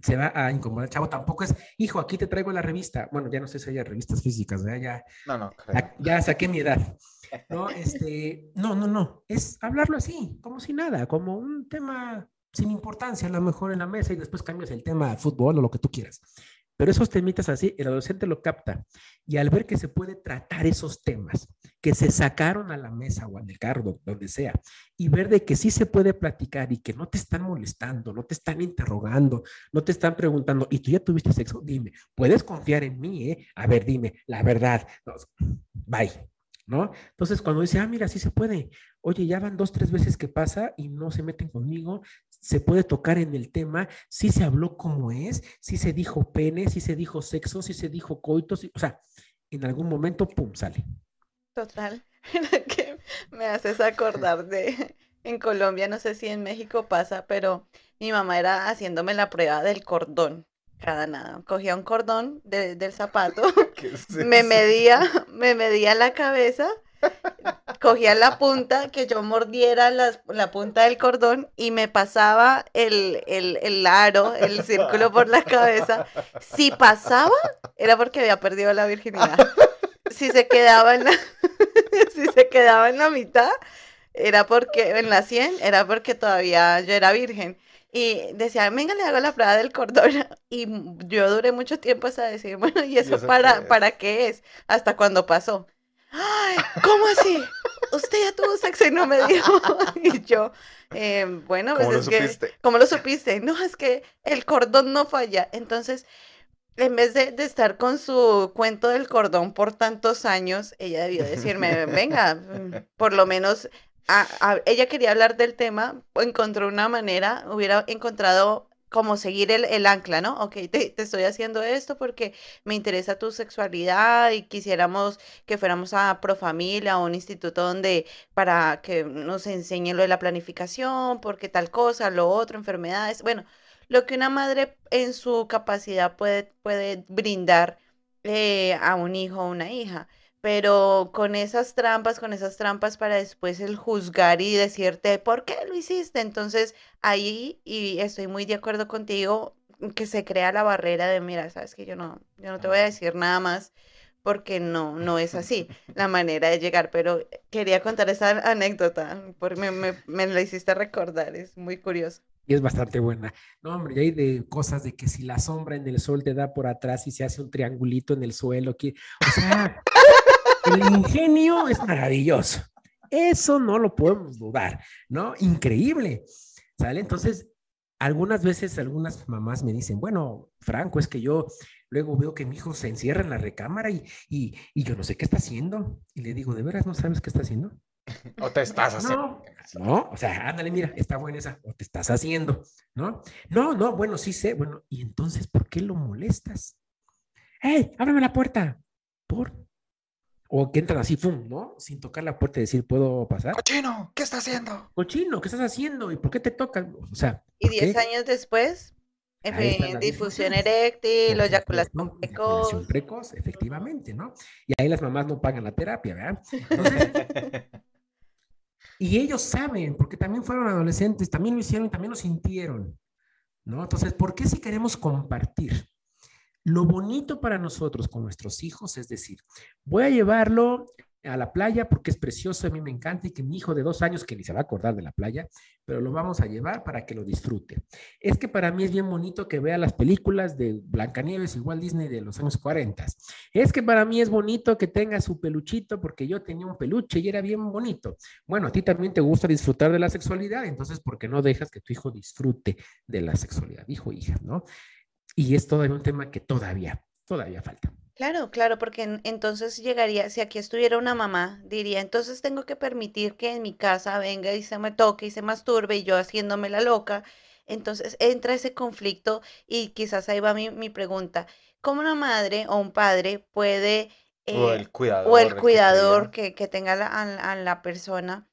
se va a incomodar. Chavo, tampoco es, hijo, aquí te traigo la revista. Bueno, ya no sé si hay revistas físicas, Ya, no, no, ya saqué mi edad. No, este, no, no, no. Es hablarlo así, como si nada, como un tema sin importancia a lo mejor en la mesa y después cambias el tema al fútbol o lo que tú quieras. Pero esos temitas así, el adolescente lo capta. Y al ver que se puede tratar esos temas, que se sacaron a la mesa o en el carro, donde sea, y ver de que sí se puede platicar y que no te están molestando, no te están interrogando, no te están preguntando, ¿y tú ya tuviste sexo? Dime, puedes confiar en mí, ¿eh? A ver, dime, la verdad. bye. ¿no? Entonces, cuando dice, ah, mira, sí se puede, oye, ya van dos, tres veces que pasa y no se meten conmigo, se puede tocar en el tema, sí se habló como es, sí se dijo pene, sí se dijo sexo, sí se dijo coito, o sea, en algún momento, pum, sale. Total, [laughs] que me haces acordar de, en Colombia, no sé si en México pasa, pero mi mamá era haciéndome la prueba del cordón cada nada. Cogía un cordón del zapato, [laughs] [laughs] me medía, me medía la cabeza, cogía la punta, que yo mordiera la punta del cordón y me pasaba el, el, el aro, el círculo por la cabeza. Si pasaba, era porque había perdido la virginidad. Si se quedaba en la, [laughs] si se quedaba en la mitad, era porque, en la 100, era porque todavía yo era virgen. Y decía, venga, le hago la prueba del cordón. [laughs] Y yo duré mucho tiempo hasta decir, [laughs] bueno, ¿y eso, para, qué para qué es? Hasta cuando pasó. Ay, ¿cómo así? Usted ya tuvo sexo y no me dijo. Y yo, eh, bueno, pues ¿Cómo es lo que, supiste? ¿cómo lo supiste? No, es que el cordón no falla. Entonces, en vez de, estar con su cuento del cordón por tantos años, ella debió decirme, venga, mm, por lo menos a- a- ella quería hablar del tema, encontró una manera, hubiera encontrado como seguir el, ancla, ¿no? Ok, te, te estoy haciendo esto porque me interesa tu sexualidad y quisiéramos que fuéramos a Profamilia, a un instituto donde para que nos enseñen lo de la planificación, porque tal cosa, lo otro, enfermedades, bueno, lo que una madre en su capacidad puede, puede brindar eh, a un hijo o una hija pero con esas trampas, con esas trampas para después el juzgar y decirte, ¿por qué lo hiciste? Entonces ahí, y estoy muy de acuerdo contigo, que se crea la barrera de, mira, sabes que yo no, yo no te voy a decir nada más porque no, [laughs] no es así la manera de llegar, pero quería contar esa anécdota, porque me, me, me la hiciste recordar, es muy curioso. Y es bastante buena. No, hombre, y hay de cosas de que si la sombra en el sol te da por atrás y se hace un triangulito en el suelo, que, o sea, [laughs] el ingenio es maravilloso. Eso no lo podemos dudar, ¿no? Increíble. ¿Sale? Entonces, algunas veces algunas mamás me dicen, bueno, Franco, es que yo luego veo que mi hijo se encierra en la recámara y, y, y yo no sé qué está haciendo. Y le digo, ¿de veras no sabes qué está haciendo? [laughs] O te estás haciendo. No, no, o sea, ándale, mira, está buena esa, o te estás haciendo, ¿no? No, no, bueno, sí sé, bueno, y entonces, ¿por qué lo molestas? ¡Hey, ábreme la puerta! ¿Por? O que entran así, ¡fum! ¿no? Sin tocar la puerta y decir, ¿puedo pasar? Cochino, ¿qué está haciendo? Cochino, ¿qué estás haciendo? ¿Y por qué te tocan? O sea, Y ¿por qué? 10 años después, en fin, difusión eréctil, eyaculación supuesto, eyaculación precoz. precoz, efectivamente, ¿no? Y ahí las mamás no pagan la terapia, ¿verdad? Entonces, [laughs] y ellos saben, porque también fueron adolescentes, también lo hicieron también lo sintieron, ¿no? Entonces, ¿por qué si queremos compartir? Lo bonito para nosotros con nuestros hijos es decir, voy a llevarlo a la playa porque es precioso, a mí me encanta y que mi hijo de dos años, que ni se va a acordar de la playa, pero lo vamos a llevar para que lo disfrute. Es que para mí es bien bonito que vea las películas de Blancanieves Walt Disney de los años 40. Es que para mí es bonito que tenga su peluchito porque yo tenía un peluche y era bien bonito. Bueno, a ti también te gusta disfrutar de la sexualidad, entonces, ¿por qué no dejas que tu hijo disfrute de la sexualidad, hijo, hija, ¿no? Y es todavía un tema que todavía, todavía falta. Claro, claro, porque en- entonces llegaría, si aquí estuviera una mamá, diría, entonces tengo que permitir que en mi casa venga y se me toque y se masturbe y yo haciéndome la loca. Entonces entra ese conflicto y quizás ahí va mi, mi pregunta. ¿Cómo una madre o un padre puede, O eh, el cuidador. o el cuidador cuida. que, que tenga la- a, la a la persona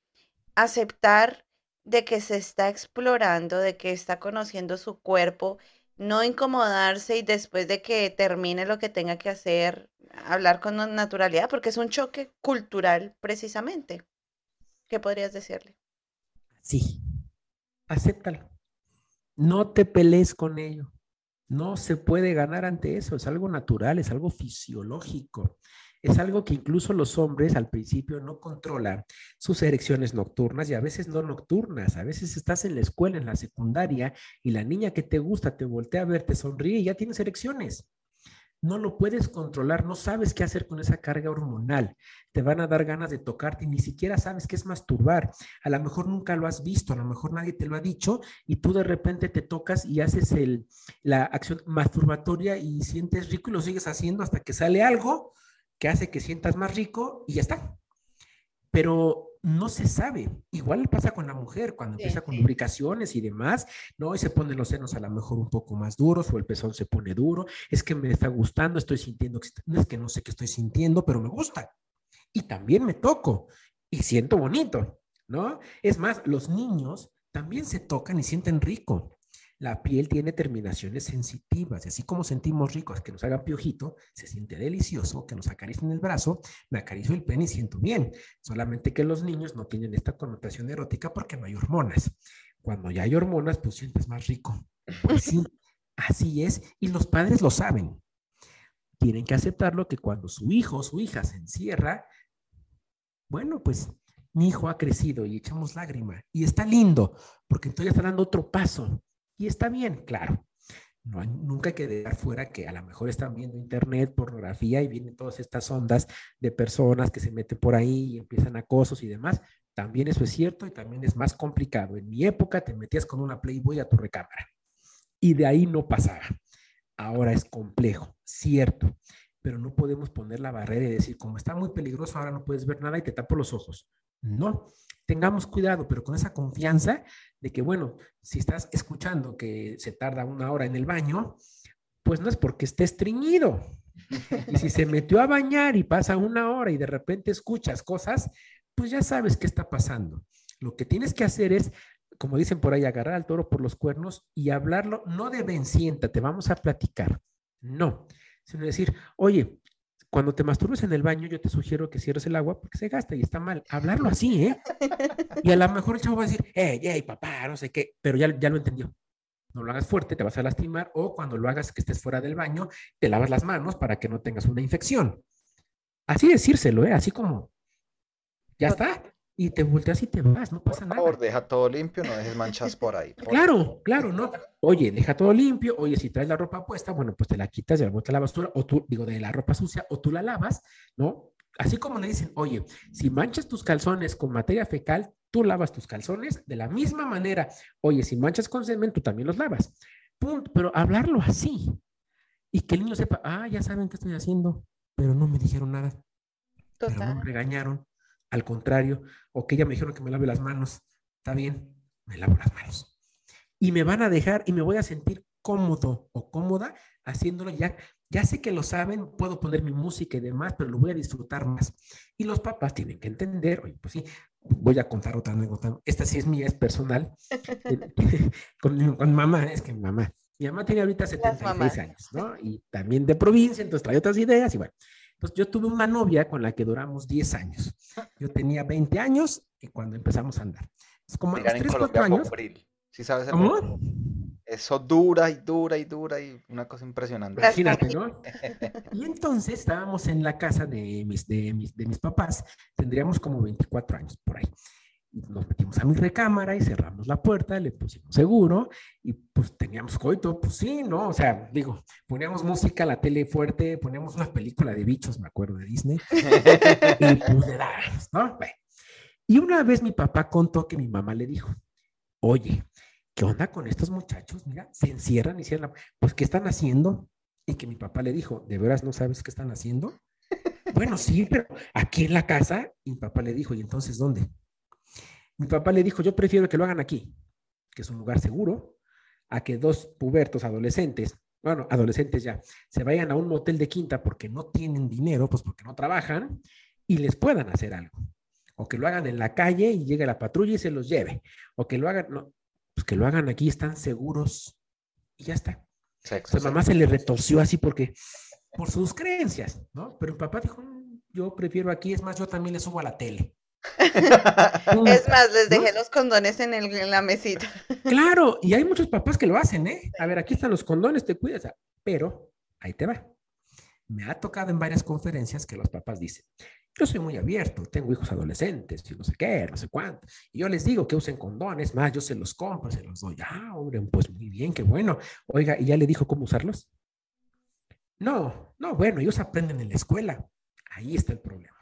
aceptar de que se está explorando, de que está conociendo su cuerpo, no incomodarse y después de que termine lo que tenga que hacer, hablar con na- naturalidad, porque es un choque cultural precisamente. ¿Qué podrías decirle? Sí, acéptalo. No te pelees con ello. No se puede ganar ante eso. Es algo natural, es algo fisiológico. Es algo que incluso los hombres al principio no controlan sus erecciones nocturnas y a veces no nocturnas. A veces estás en la escuela, en la secundaria, y la niña que te gusta te voltea a ver, te sonríe y ya tienes erecciones no lo puedes controlar, no sabes qué hacer con esa carga hormonal. Te van a dar ganas de tocarte y ni siquiera sabes qué es masturbar. A lo mejor nunca lo has visto, a lo mejor nadie te lo ha dicho y tú de repente te tocas y haces el, la acción masturbatoria y sientes rico y lo sigues haciendo hasta que sale algo que hace que sientas más rico y ya está. Pero no se sabe. Igual pasa con la mujer cuando empieza con lubricaciones y demás, ¿no? Y se ponen los senos a lo mejor un poco más duros o el pezón se pone duro. Es que me está gustando, estoy sintiendo, no es que no sé qué estoy sintiendo, pero me gusta. Y también me toco y siento bonito, ¿no? Es más, los niños también se tocan y sienten rico. La piel tiene terminaciones sensitivas y así como sentimos ricos que nos hagan piojito, se siente delicioso que nos acaricien el brazo, me acaricio el pene y siento bien. Solamente que los niños no tienen esta connotación erótica porque no hay hormonas. Cuando ya hay hormonas, pues sientes más rico. Pues sí, así es. Y los padres lo saben. Tienen que aceptarlo que cuando su hijo o su hija se encierra, bueno, pues mi hijo ha crecido y echamos lágrima. Y está lindo, porque entonces está dando otro paso y está bien, claro. No nunca hay que dejar fuera que a lo mejor están viendo internet, pornografía y vienen todas estas ondas de personas que se meten por ahí y empiezan acosos y demás. También eso es cierto y también es más complicado. En mi época te metías con una Playboy a tu recámara y de ahí no pasaba. Ahora es complejo, cierto, pero no podemos poner la barrera y decir, como está muy peligroso, ahora no puedes ver nada y te tapo los ojos. No, tengamos cuidado, pero con esa confianza de que, bueno, si estás escuchando que se tarda una hora en el baño, pues no es porque esté estreñido. Y si se metió a bañar y pasa una hora y de repente escuchas cosas, pues ya sabes qué está pasando. Lo que tienes que hacer es, como dicen por ahí, agarrar al toro por los cuernos y hablarlo, no de ven, siéntate, vamos a platicar. No, sino decir, oye, cuando te masturbes en el baño, yo te sugiero que cierres el agua porque se gasta y está mal. Hablarlo así, ¿eh? Y a lo mejor el chavo va a decir, hey, hey, papá, no sé qué, pero ya, ya lo entendió. No lo hagas fuerte, te vas a lastimar, o cuando lo hagas que estés fuera del baño, te lavas las manos para que no tengas una infección. Así decírselo, ¿eh? Así como, ya está y te volteas y te vas, no pasa nada. Por favor, deja todo limpio, no dejes manchas por ahí. claro, claro, ¿no? Oye, deja todo limpio, oye, si traes la ropa puesta, bueno, pues te la quitas y la botas a la basura, o tú, digo, de la ropa sucia, o tú la lavas, ¿no? Así como le dicen, oye, si manchas tus calzones con materia fecal, tú lavas tus calzones de la misma manera. Oye, si manchas con semen, tú también los lavas. Punto. Pero hablarlo así. Y que el niño sepa, ah, ya saben qué estoy haciendo, pero no me dijeron nada. Total. Pero no me regañaron. Al contrario, o que ya me dijeron que me lave las manos. Está bien, me lavo las manos. Y me van a dejar y me voy a sentir cómodo o cómoda haciéndolo ya. Ya sé que lo saben, puedo poner mi música y demás, pero lo voy a disfrutar más. Y los papás tienen que entender, oye, pues sí, voy a contar otra anécdota. Esta sí es mía, es personal. [laughs] [laughs] con, con, mamá, es que mi mamá, mi mamá tiene ahorita 76 años, ¿no? Y también de provincia, entonces trae otras ideas y bueno. Pues yo tuve una novia con la que duramos 10 años. Yo tenía 20 años y cuando empezamos a andar. Es como a los 3, 4 años. ¿Sí sabes ¿Cómo? Eso dura y dura y dura y una cosa impresionante. Imagínate, ¿no? Y entonces estábamos en la casa de mis, de mis, de mis papás, tendríamos como 24 años por ahí nos metimos a mi recámara y cerramos la puerta, le pusimos seguro y pues teníamos coito, pues sí, ¿no? O sea, digo, poníamos música, la tele fuerte, poníamos una película de bichos, me acuerdo de Disney, [laughs] y pues le ¿no? Y una vez mi papá contó que mi mamá le dijo, oye, ¿qué onda con estos muchachos? Mira, se encierran y cierran, pues, ¿qué están haciendo? Y que mi papá le dijo, ¿de veras no sabes qué están haciendo? [laughs] Bueno, sí, pero aquí en la casa, y mi papá le dijo, ¿y entonces dónde? Mi papá le dijo, yo prefiero que lo hagan aquí, que es un lugar seguro, a que dos pubertos adolescentes, bueno, adolescentes ya, se vayan a un motel de quinta porque no tienen dinero, pues porque no trabajan, y les puedan hacer algo. O que lo hagan en la calle y llegue la patrulla y se los lleve. O que lo hagan, no, pues que lo hagan aquí, están seguros y ya está. Sexo, mamá se le retorció así porque, por sus creencias, ¿no? Pero mi papá dijo, mm, yo prefiero aquí, es más, yo también le subo a la tele. [laughs] es más, les dejé los condones en, el, en, la mesita. [laughs] Claro, y hay muchos papás que lo hacen, ¿eh? A ver, aquí están los condones, te cuidas, pero ahí te va. Me ha tocado en varias conferencias que los papás dicen, yo soy muy abierto, tengo hijos adolescentes y no sé qué, no sé cuánto. Y yo les digo que usen condones, más yo se los compro, se los doy. Ah, hombre, pues muy bien, qué bueno. Oiga, ¿y ya le dijo cómo usarlos? No, no, bueno, ellos aprenden en la escuela. Ahí está el problema.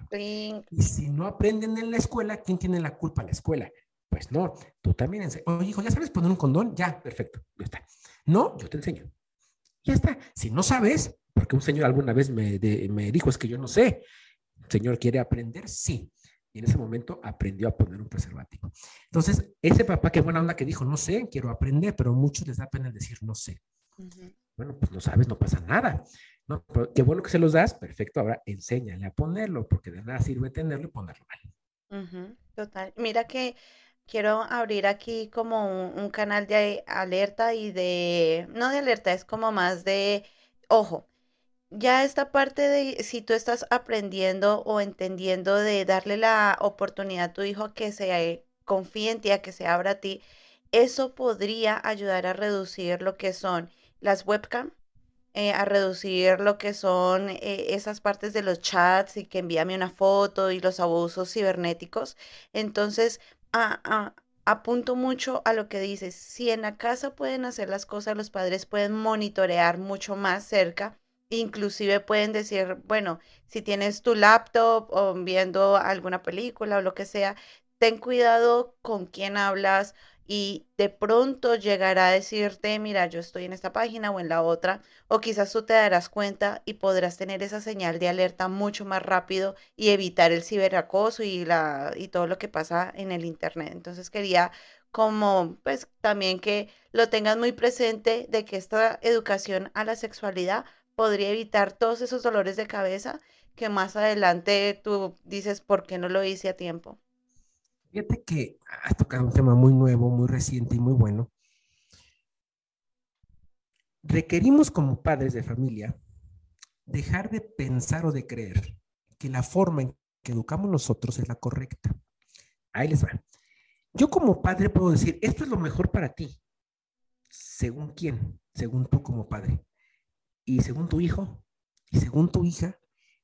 Y si no aprenden en la escuela, ¿quién tiene la culpa? La escuela. Pues no, tú también enseñas. Oye, hijo, ¿ya sabes poner un condón? Ya, perfecto, ya está. No, yo te enseño. Ya está. Si no sabes, porque un señor alguna vez me, de- me dijo, es que yo no sé. El señor quiere aprender, sí. Y en ese momento aprendió a poner un preservativo. Entonces, ese papá, qué buena onda que dijo, no sé, quiero aprender, pero muchos les da pena decir, no sé. Ujú. Bueno, pues no sabes, no pasa nada. No, pero qué bueno que se los das, perfecto. Ahora enséñale a ponerlo, porque de nada sirve tenerlo y ponerlo mal. Total. Mira que quiero abrir aquí como un, un canal de alerta y de, no de alerta, es como más de, ojo, ya esta parte de si tú estás aprendiendo o entendiendo de darle la oportunidad a tu hijo que se confíe en ti, a que se abra a ti, eso podría ayudar a reducir lo que son las webcam, eh, a reducir lo que son eh, esas partes de los chats y que envíame una foto y los abusos cibernéticos. Entonces, apunto mucho a lo que dices. Si en la casa pueden hacer las cosas, los padres pueden monitorear mucho más cerca. Inclusive pueden decir, bueno, si tienes tu laptop o viendo alguna película o lo que sea, ten cuidado con quién hablas y de pronto llegará a decirte, mira, yo estoy en esta página o en la otra, o quizás tú te darás cuenta y podrás tener esa señal de alerta mucho más rápido y evitar el ciberacoso y la y todo lo que pasa en el internet. Entonces quería como pues también que lo tengas muy presente de que esta educación a la sexualidad podría evitar todos esos dolores de cabeza que más adelante tú dices, ¿por qué no lo hice a tiempo? Fíjate que has tocado un tema muy nuevo, muy reciente y muy bueno. Requerimos como padres de familia dejar de pensar o de creer que la forma en que educamos nosotros es la correcta. Ahí les va. Yo como padre puedo decir, esto es lo mejor para ti. ¿Según quién? Según tú como padre. Y según tu hijo, y según tu hija,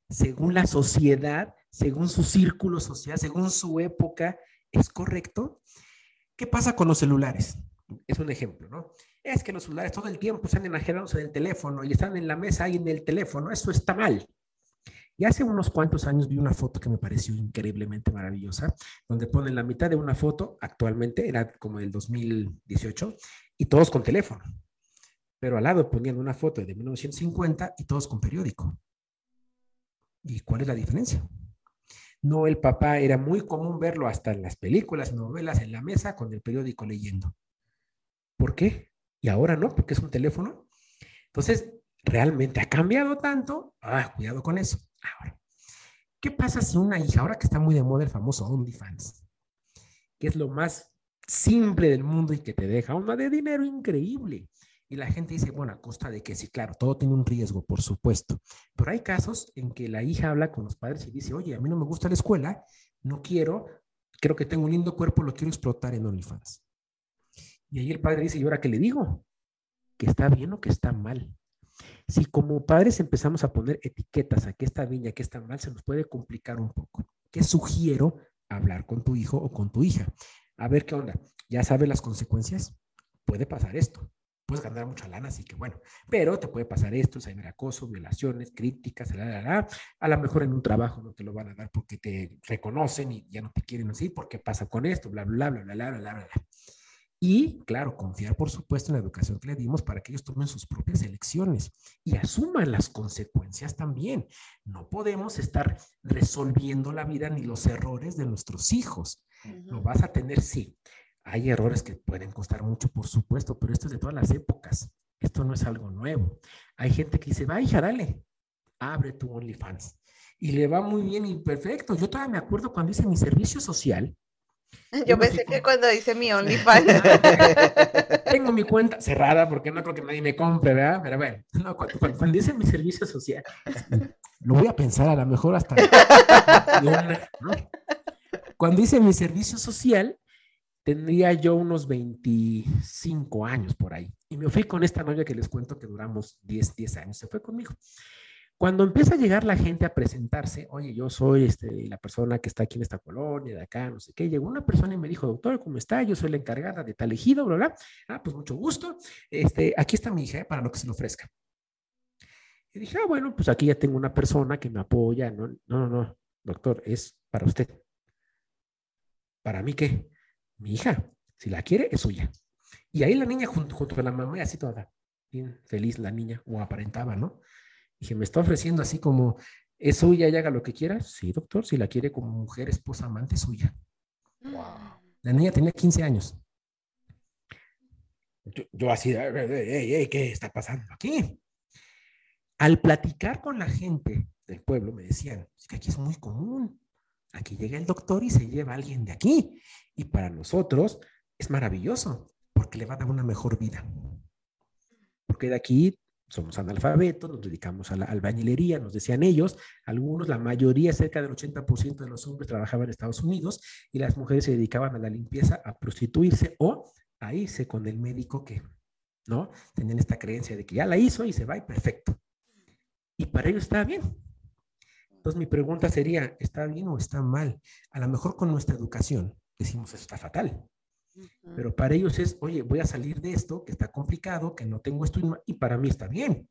según la sociedad, según su círculo social, según su época, ¿es correcto? ¿Qué pasa con los celulares? Es un ejemplo, ¿no? Es que los celulares todo el tiempo están enajenados en el teléfono y están en la mesa y en el teléfono. Eso está mal. Y hace unos cuantos años vi una foto que me pareció increíblemente maravillosa, donde ponen la mitad de una foto, actualmente era como del 2018, y todos con teléfono. Pero al lado ponían una foto de 1950 y todos con periódico. ¿Y cuál es la diferencia? No, el papá era muy común verlo hasta en las películas, novelas, en la mesa con el periódico leyendo. ¿Por qué? Y ahora no, porque es un teléfono. Entonces, realmente ha cambiado tanto. Ah, cuidado con eso. Ahora, ¿qué pasa si una hija, ahora que está muy de moda el famoso OnlyFans, que es lo más simple del mundo y que te deja una de dinero increíble? Y la gente dice, bueno, a costa de que sí, claro, todo tiene un riesgo, por supuesto. Pero hay casos en que la hija habla con los padres y dice, oye, a mí no me gusta la escuela, no quiero, creo que tengo un lindo cuerpo, lo quiero explotar en OnlyFans. Y ahí el padre dice, ¿y ahora qué le digo? ¿Que está bien o que está mal? Si como padres empezamos a poner etiquetas a qué está bien y a qué está mal, se nos puede complicar un poco. ¿Qué sugiero hablar con tu hijo o con tu hija? A ver qué onda. ¿Ya sabes las consecuencias? Puede pasar esto puedes ganar mucha lana, así que bueno, pero te puede pasar esto, ciberacoso, violaciones, críticas, la, la, la. a lo mejor en un trabajo no te lo van a dar porque te reconocen y ya no te quieren así, porque pasa con esto, bla, bla, bla, bla, bla, bla, bla. Y claro, confiar por supuesto en la educación que le dimos para que ellos tomen sus propias elecciones y asuman las consecuencias también. No podemos estar resolviendo la vida ni los errores de nuestros hijos. Uh -huh. Lo vas a tener, sí hay errores que pueden costar mucho, por supuesto, pero esto es de todas las épocas. Esto no es algo nuevo. Hay gente que dice, va, hija, dale, abre tu OnlyFans. Y le va muy bien y perfecto. Yo todavía me acuerdo cuando hice mi servicio social. [laughs] Yo pensé que cuando hice mi [laughs] OnlyFans. [laughs] Tengo mi cuenta cerrada porque no creo que nadie me compre, ¿verdad? Pero bueno, no, cuando, cuando, cuando, hice mi servicio social, lo voy a pensar a lo mejor hasta. ¿no? Cuando hice mi servicio social, tendría yo unos 25 años por ahí. Y me fui con esta novia que les cuento que duramos 10, 10 años. Se fue conmigo. Cuando empieza a llegar la gente a presentarse, oye, yo soy este, la persona que está aquí en esta colonia, de acá, no sé qué, llegó una persona y me dijo, doctor, ¿cómo está? Yo soy la encargada de tal ejido, bla, bla. Ah, pues mucho gusto. Este, aquí está mi hija, ¿eh? para lo que se le ofrezca. Y dije, ah, bueno, pues aquí ya tengo una persona que me apoya. No, no, no, doctor, es para usted. ¿Para mí qué? Mi hija, si la quiere, es suya. Y ahí la niña junto, junto con la mamá, así toda, bien feliz la niña, o aparentaba, ¿no? Dije, me está ofreciendo así como, ¿es suya y haga lo que quiera? Sí, doctor, si la quiere como mujer, esposa, amante, suya. La niña tenía 15 años. Yo, yo así, ey, ey, ¿qué está pasando aquí? Al platicar con la gente del pueblo, me decían, es que aquí es muy común. Aquí llega el doctor y se lleva a alguien de aquí. Y para nosotros es maravilloso, porque le va a dar una mejor vida. Porque de aquí somos analfabetos, nos dedicamos a la albañilería, nos decían ellos, algunos, la mayoría, cerca del 80% de los hombres trabajaban en Estados Unidos y las mujeres se dedicaban a la limpieza, a prostituirse o a irse con el médico que, ¿no? Tenían esta creencia de que ya la hizo y se va y perfecto. Y para ellos está bien. Entonces mi pregunta sería, ¿está bien o está mal? A lo mejor con nuestra educación decimos, eso está fatal. Pero para ellos es, oye, voy a salir de esto, que está complicado, que no tengo esto, y para mí está bien.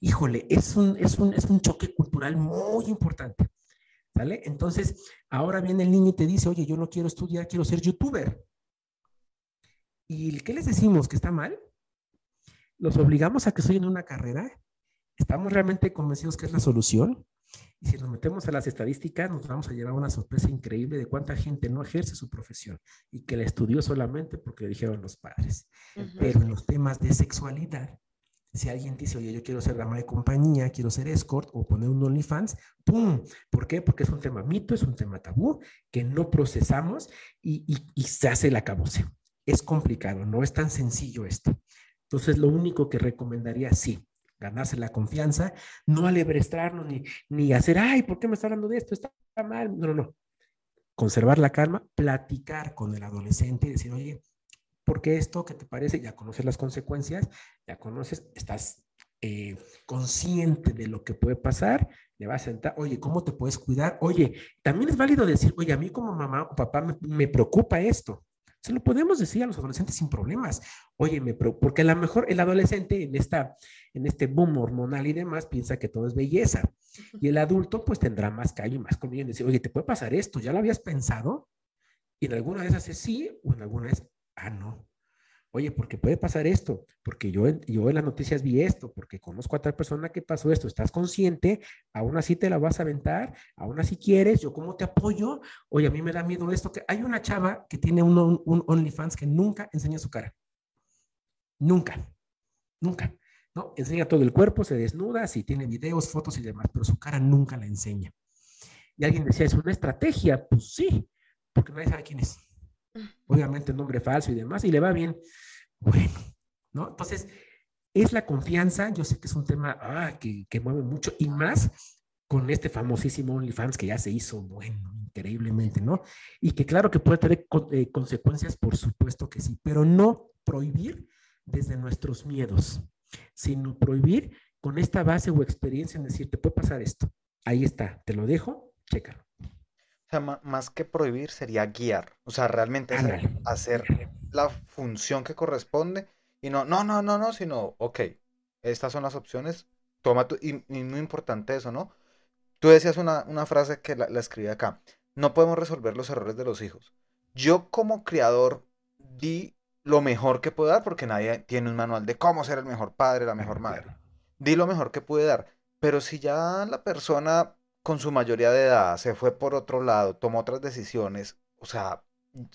Híjole, es un, es un, es un choque cultural muy importante. ¿Sale? Entonces, ahora viene el niño y te dice, oye, yo no quiero estudiar, quiero ser youtuber. ¿Y qué les decimos? ¿Que está mal? ¿Los obligamos a que estudien una carrera? ¿Estamos realmente convencidos que es la solución? Y si nos metemos a las estadísticas, nos vamos a llevar una sorpresa increíble de cuánta gente no ejerce su profesión y que la estudió solamente porque le dijeron los padres. Pero en los temas de sexualidad, si alguien dice, oye, yo quiero ser dama de compañía, quiero ser escort o poner un OnlyFans, ¡pum! ¿Por qué? Porque es un tema mito, es un tema tabú que no procesamos y, y, y se hace el acabose. Es complicado, no es tan sencillo esto. Entonces, lo único que recomendaría, sí, ganarse la confianza, no alebrestrarnos ni, ni hacer, ay, ¿por qué me está hablando de esto? Está mal. No, no, no. Conservar la calma, platicar con el adolescente y decir, oye, ¿por qué esto? ¿Qué te parece? Ya conoces las consecuencias, ya conoces, estás eh, consciente de lo que puede pasar, le vas a sentar, oye, ¿cómo te puedes cuidar? Oye, también es válido decir, oye, a mí como mamá o papá me, me preocupa esto. Se lo podemos decir a los adolescentes sin problemas. Oye, me porque a lo mejor el adolescente en, esta, en este boom hormonal y demás piensa que todo es belleza. Y el adulto pues tendrá más callo y más conveniente. Decir, oye, ¿te puede pasar esto? ¿Ya lo habías pensado? Y en alguna de esas es sí o en alguna es, ah, no. Oye, porque puede pasar esto, porque yo, yo en las noticias vi esto, porque conozco a tal persona que pasó esto, estás consciente, aún así te la vas a aventar, aún así quieres, yo cómo te apoyo, oye, a mí me da miedo esto, que hay una chava que tiene un, un OnlyFans que nunca enseña su cara, nunca, nunca, ¿no? Enseña todo el cuerpo, se desnuda, sí tiene videos, fotos y demás, pero su cara nunca la enseña. Y alguien decía, ¿es una estrategia? Pues sí, porque nadie sabe quién es obviamente nombre falso y demás, y le va bien. Bueno, ¿no? Entonces, es la confianza, yo sé que es un tema ah, que, mueve mucho y más con este famosísimo OnlyFans que ya se hizo, bueno, increíblemente, ¿no? Y que claro que puede tener eh, consecuencias, por supuesto que sí, pero no prohibir desde nuestros miedos, sino prohibir con esta base o experiencia en decir, te puede pasar esto. Ahí está, te lo dejo, chécalo. O sea, más que prohibir sería guiar. O sea, realmente hacer, hacer la función que corresponde y no, no, no, no, no, sino, ok, estas son las opciones, toma tu, y, muy importante eso, ¿no? Tú decías una, una frase que la, la, escribí acá, no podemos resolver los errores de los hijos. Yo como criador di lo mejor que puedo dar porque nadie tiene un manual de cómo ser el mejor padre, la mejor madre. Di lo mejor que pude dar, pero si ya la persona con su mayoría de edad, se fue por otro lado, tomó otras decisiones, o sea,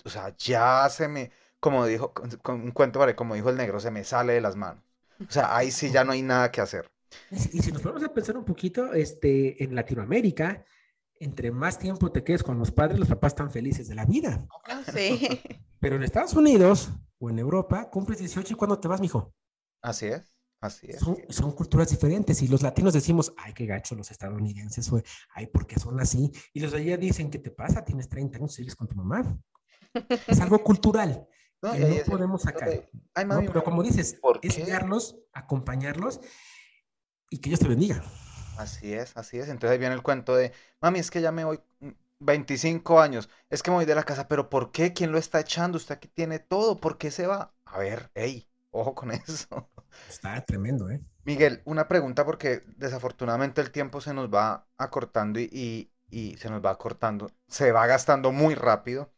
o sea, ya se me, como dijo, con, un cuento, como dijo el negro, se me sale de las manos. O sea, ahí sí ya no hay nada que hacer. Y si nos ponemos a pensar un poquito, este, en Latinoamérica, entre más tiempo te quedes con los padres, los papás están felices de la vida. Sí. [laughs] Pero en Estados Unidos o en Europa, cumples 18 y cuando te vas, mijo. Así es. Así es. Son, culturas diferentes y los latinos decimos, ay, qué gacho los estadounidenses, güey, ay, porque son así. Y los de allá dicen, ¿qué te pasa? Tienes 30 años, sigues con tu mamá. es algo [laughs] cultural no, que no podemos sacar. Pero como dices, es guiarlos, acompañarlos y que Dios te bendiga. Así es, así es. Entonces ahí viene el cuento de, mami, es que ya me voy mm, 25 años, es que me voy de la casa, pero ¿por qué? ¿Quién lo está echando? Usted aquí tiene todo, ¿por qué se va? A ver, hey, ojo con [laughs] eso. Está tremendo, ¿eh? Miguel, una pregunta porque desafortunadamente el tiempo se nos va acortando y, y- y se nos va acortando, se va gastando muy rápido.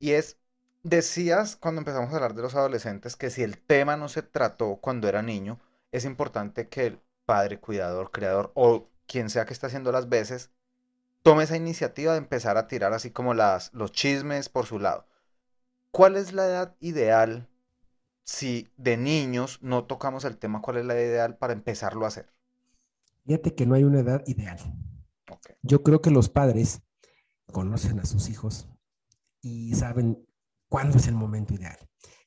Y es, decías cuando empezamos a hablar de los adolescentes que si el tema no se trató cuando era niño, es importante que el padre, cuidador, creador o quien sea que está haciendo las veces, tome esa iniciativa de empezar a tirar así como las, los chismes por su lado. ¿Cuál es la edad ideal si de niños no tocamos el tema? ¿Cuál es la edad ideal para empezarlo a hacer? Fíjate que no hay una edad ideal. Ok. Yo creo que los padres conocen a sus hijos y saben cuándo es el momento ideal.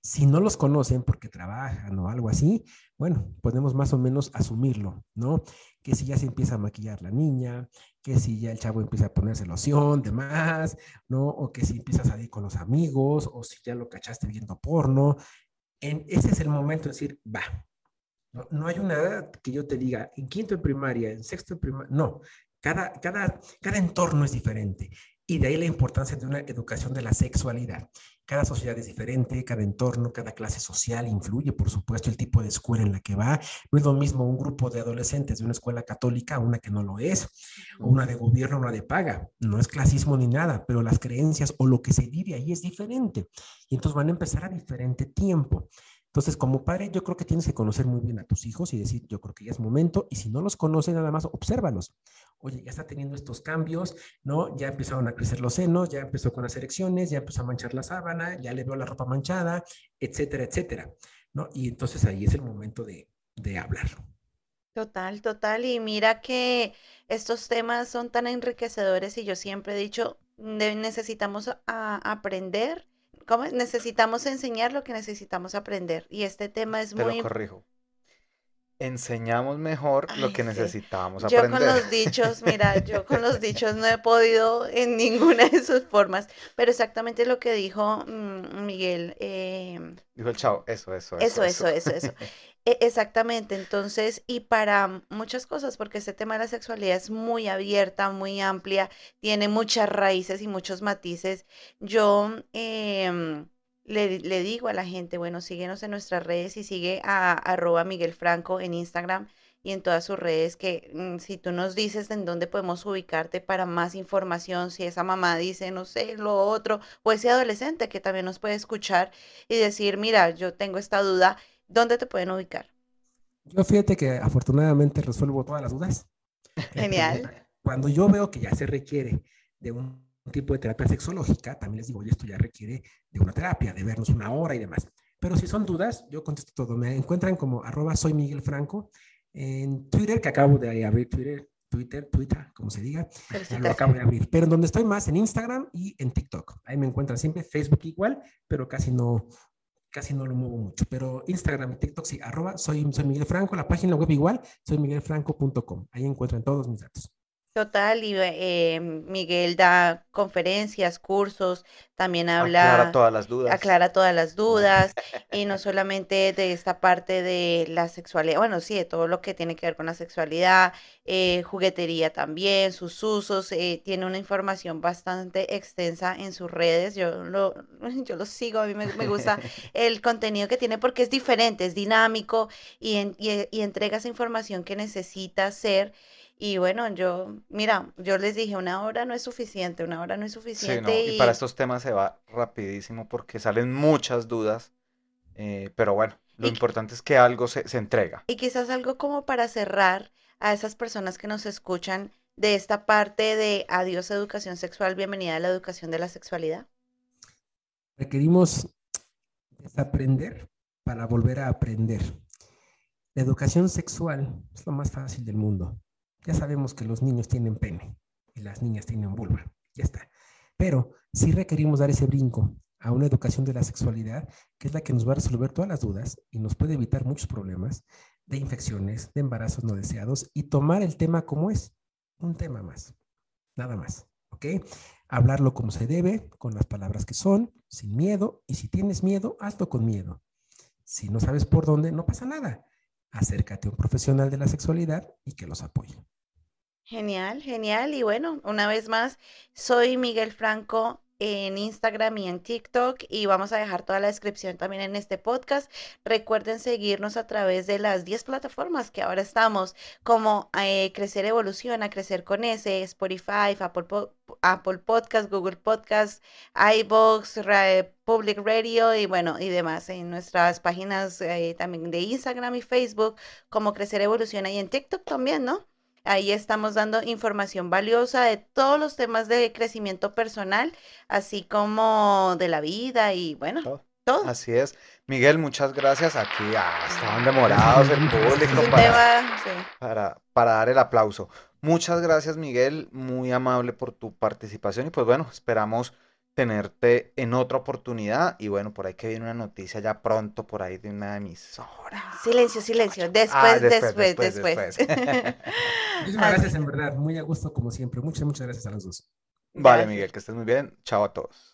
Si no los conocen porque trabajan o algo así, bueno, podemos más o menos asumirlo, ¿no? Que si ya se empieza a maquillar la niña, que si ya el chavo empieza a ponerse loción, demás, ¿no? O que si empieza a salir con los amigos, o si ya lo cachaste viendo porno. En, ese es el momento de decir, va. No, no hay una edad que yo te diga, en quinto de primaria, en sexto de primaria, no. Cada, cada, cada entorno es diferente. Y de ahí la importancia de una educación de la sexualidad. Cada sociedad es diferente, cada entorno, cada clase social influye, por supuesto, el tipo de escuela en la que va. No es lo mismo un grupo de adolescentes de una escuela católica a una que no lo es, o una de gobierno una de paga. No es clasismo ni nada, pero las creencias o lo que se vive ahí es diferente. Y entonces van a empezar a diferente tiempo. Entonces, como padre, yo creo que tienes que conocer muy bien a tus hijos y decir, yo creo que ya es momento, y si no los conoces, nada más obsérvalos. Oye, ya está teniendo estos cambios, ¿no? Ya empezaron a crecer los senos, ya empezó con las erecciones, ya empezó a manchar la sábana, ya le veo la ropa manchada, etcétera, etcétera, ¿no? Y entonces ahí es el momento de, de hablar. Total, total. Y mira que estos temas son tan enriquecedores y yo siempre he dicho, necesitamos a- aprender, ¿cómo? es? Necesitamos enseñar lo que necesitamos aprender. Y este tema es Te muy lo corrijo. Enseñamos mejor lo que sí. necesitábamos Yo con aprender. los dichos, mira, yo con los [laughs] dichos no he podido en ninguna de sus formas, pero exactamente lo que dijo mm, Miguel, em, Dijo el chavo, eso, eso, eso, eso, eso, eso, eso. [laughs] E- Exactamente, entonces, y para muchas cosas, porque este tema de la sexualidad es muy abierta, muy amplia, tiene muchas raíces y muchos matices. Yo em, le, le digo a la gente, bueno, síguenos en nuestras redes y sigue a arroba Miguel Franco en Instagram y en todas sus redes, que mm, si tú nos dices en dónde podemos ubicarte para más información, si esa mamá dice, no sé, lo otro, o ese adolescente que también nos puede escuchar y decir, mira, yo tengo esta duda, ¿dónde te pueden ubicar? Yo fíjate que afortunadamente resuelvo todas las dudas. [laughs] Genial. Cuando yo veo que ya se requiere de un tipo de terapia sexológica, también les digo, oye, esto ya requiere de una terapia, de vernos una hora y demás. Pero si son dudas, yo contesto todo. Me encuentran como arroba soy Miguel Franco en Twitter, que acabo de abrir Twitter, Twitter, Twitter, como se diga, ya lo acabo de abrir. Pero donde estoy más, en Instagram y en TikTok. Ahí me encuentran siempre, Facebook igual, pero casi no, casi no lo muevo mucho. Pero Instagram y TikTok sí, arroba soy, soy Miguel Franco, la página web igual, soy miguelfranco.com. Ahí encuentran todos mis datos. Total, y eh, Miguel da conferencias, cursos, también Aclara habla, todas las dudas. aclara todas las dudas, y no [laughs] solamente de esta parte de la sexualidad, bueno, sí, de todo lo que tiene que ver con la sexualidad, eh, juguetería también, sus usos, eh, tiene una información bastante extensa en sus redes, yo lo, [laughs] yo lo sigo, a mí me, me gusta [laughs] el contenido que tiene porque es diferente, es dinámico y, en- y, y entrega esa información que necesita ser. Y bueno, yo, mira, yo les dije, una hora no es suficiente, una hora no es Sí, no, suficiente y para estos temas se va rapidísimo porque salen muchas dudas, eh, pero bueno, lo Y- importante es que algo se, se entrega. Y quizás algo como para cerrar a esas personas que nos escuchan de esta parte de adiós educación sexual, bienvenida a la educación de la sexualidad. Requerimos desaprender para volver a aprender. La educación sexual es lo más fácil del mundo. Ya sabemos que los niños tienen pene y las niñas tienen vulva. Ya está. Pero sí requerimos dar ese brinco a una educación de la sexualidad, que es la que nos va a resolver todas las dudas y nos puede evitar muchos problemas de infecciones, de embarazos no deseados y tomar el tema como es, un tema más, nada más, ¿ok? Hablarlo como se debe, con las palabras que son, sin miedo, y si tienes miedo, hazlo con miedo. Si no sabes por dónde, no pasa nada. Acércate a un profesional de la sexualidad y que los apoye. Genial, genial. Y bueno, una vez más, soy Miguel Franco en Instagram y en TikTok y vamos a dejar toda la descripción también en este podcast. Recuerden seguirnos a través de las 10 plataformas que ahora estamos, como eh, Crecer Evoluciona, Crecer con S, Spotify, Apple, Apple Podcast, Google Podcast, iBox, Ra- Public Radio y bueno, y demás. En nuestras páginas eh, también de Instagram y Facebook, como Crecer Evoluciona y en TikTok también, ¿no? Ahí estamos dando información valiosa de todos los temas de crecimiento personal, así como de la vida y bueno, Todo. todo. Así es. Miguel, muchas gracias. Aquí ah, estaban demorados el [laughs] público para, tema, sí. para, para dar el aplauso. Muchas gracias, Miguel. Muy amable por tu participación. Y pues bueno, esperamos tenerte en otra oportunidad. Y bueno, por ahí que viene una noticia ya pronto, por ahí de una emisora. Silencio, silencio. Después, Ah, después, después, después. después. [laughs] Muchísimas gracias, en verdad. Muy a gusto, como siempre. Muchas, muchas gracias a los dos. Vale, Gracias. Miguel, que estés muy bien. Chao a todos.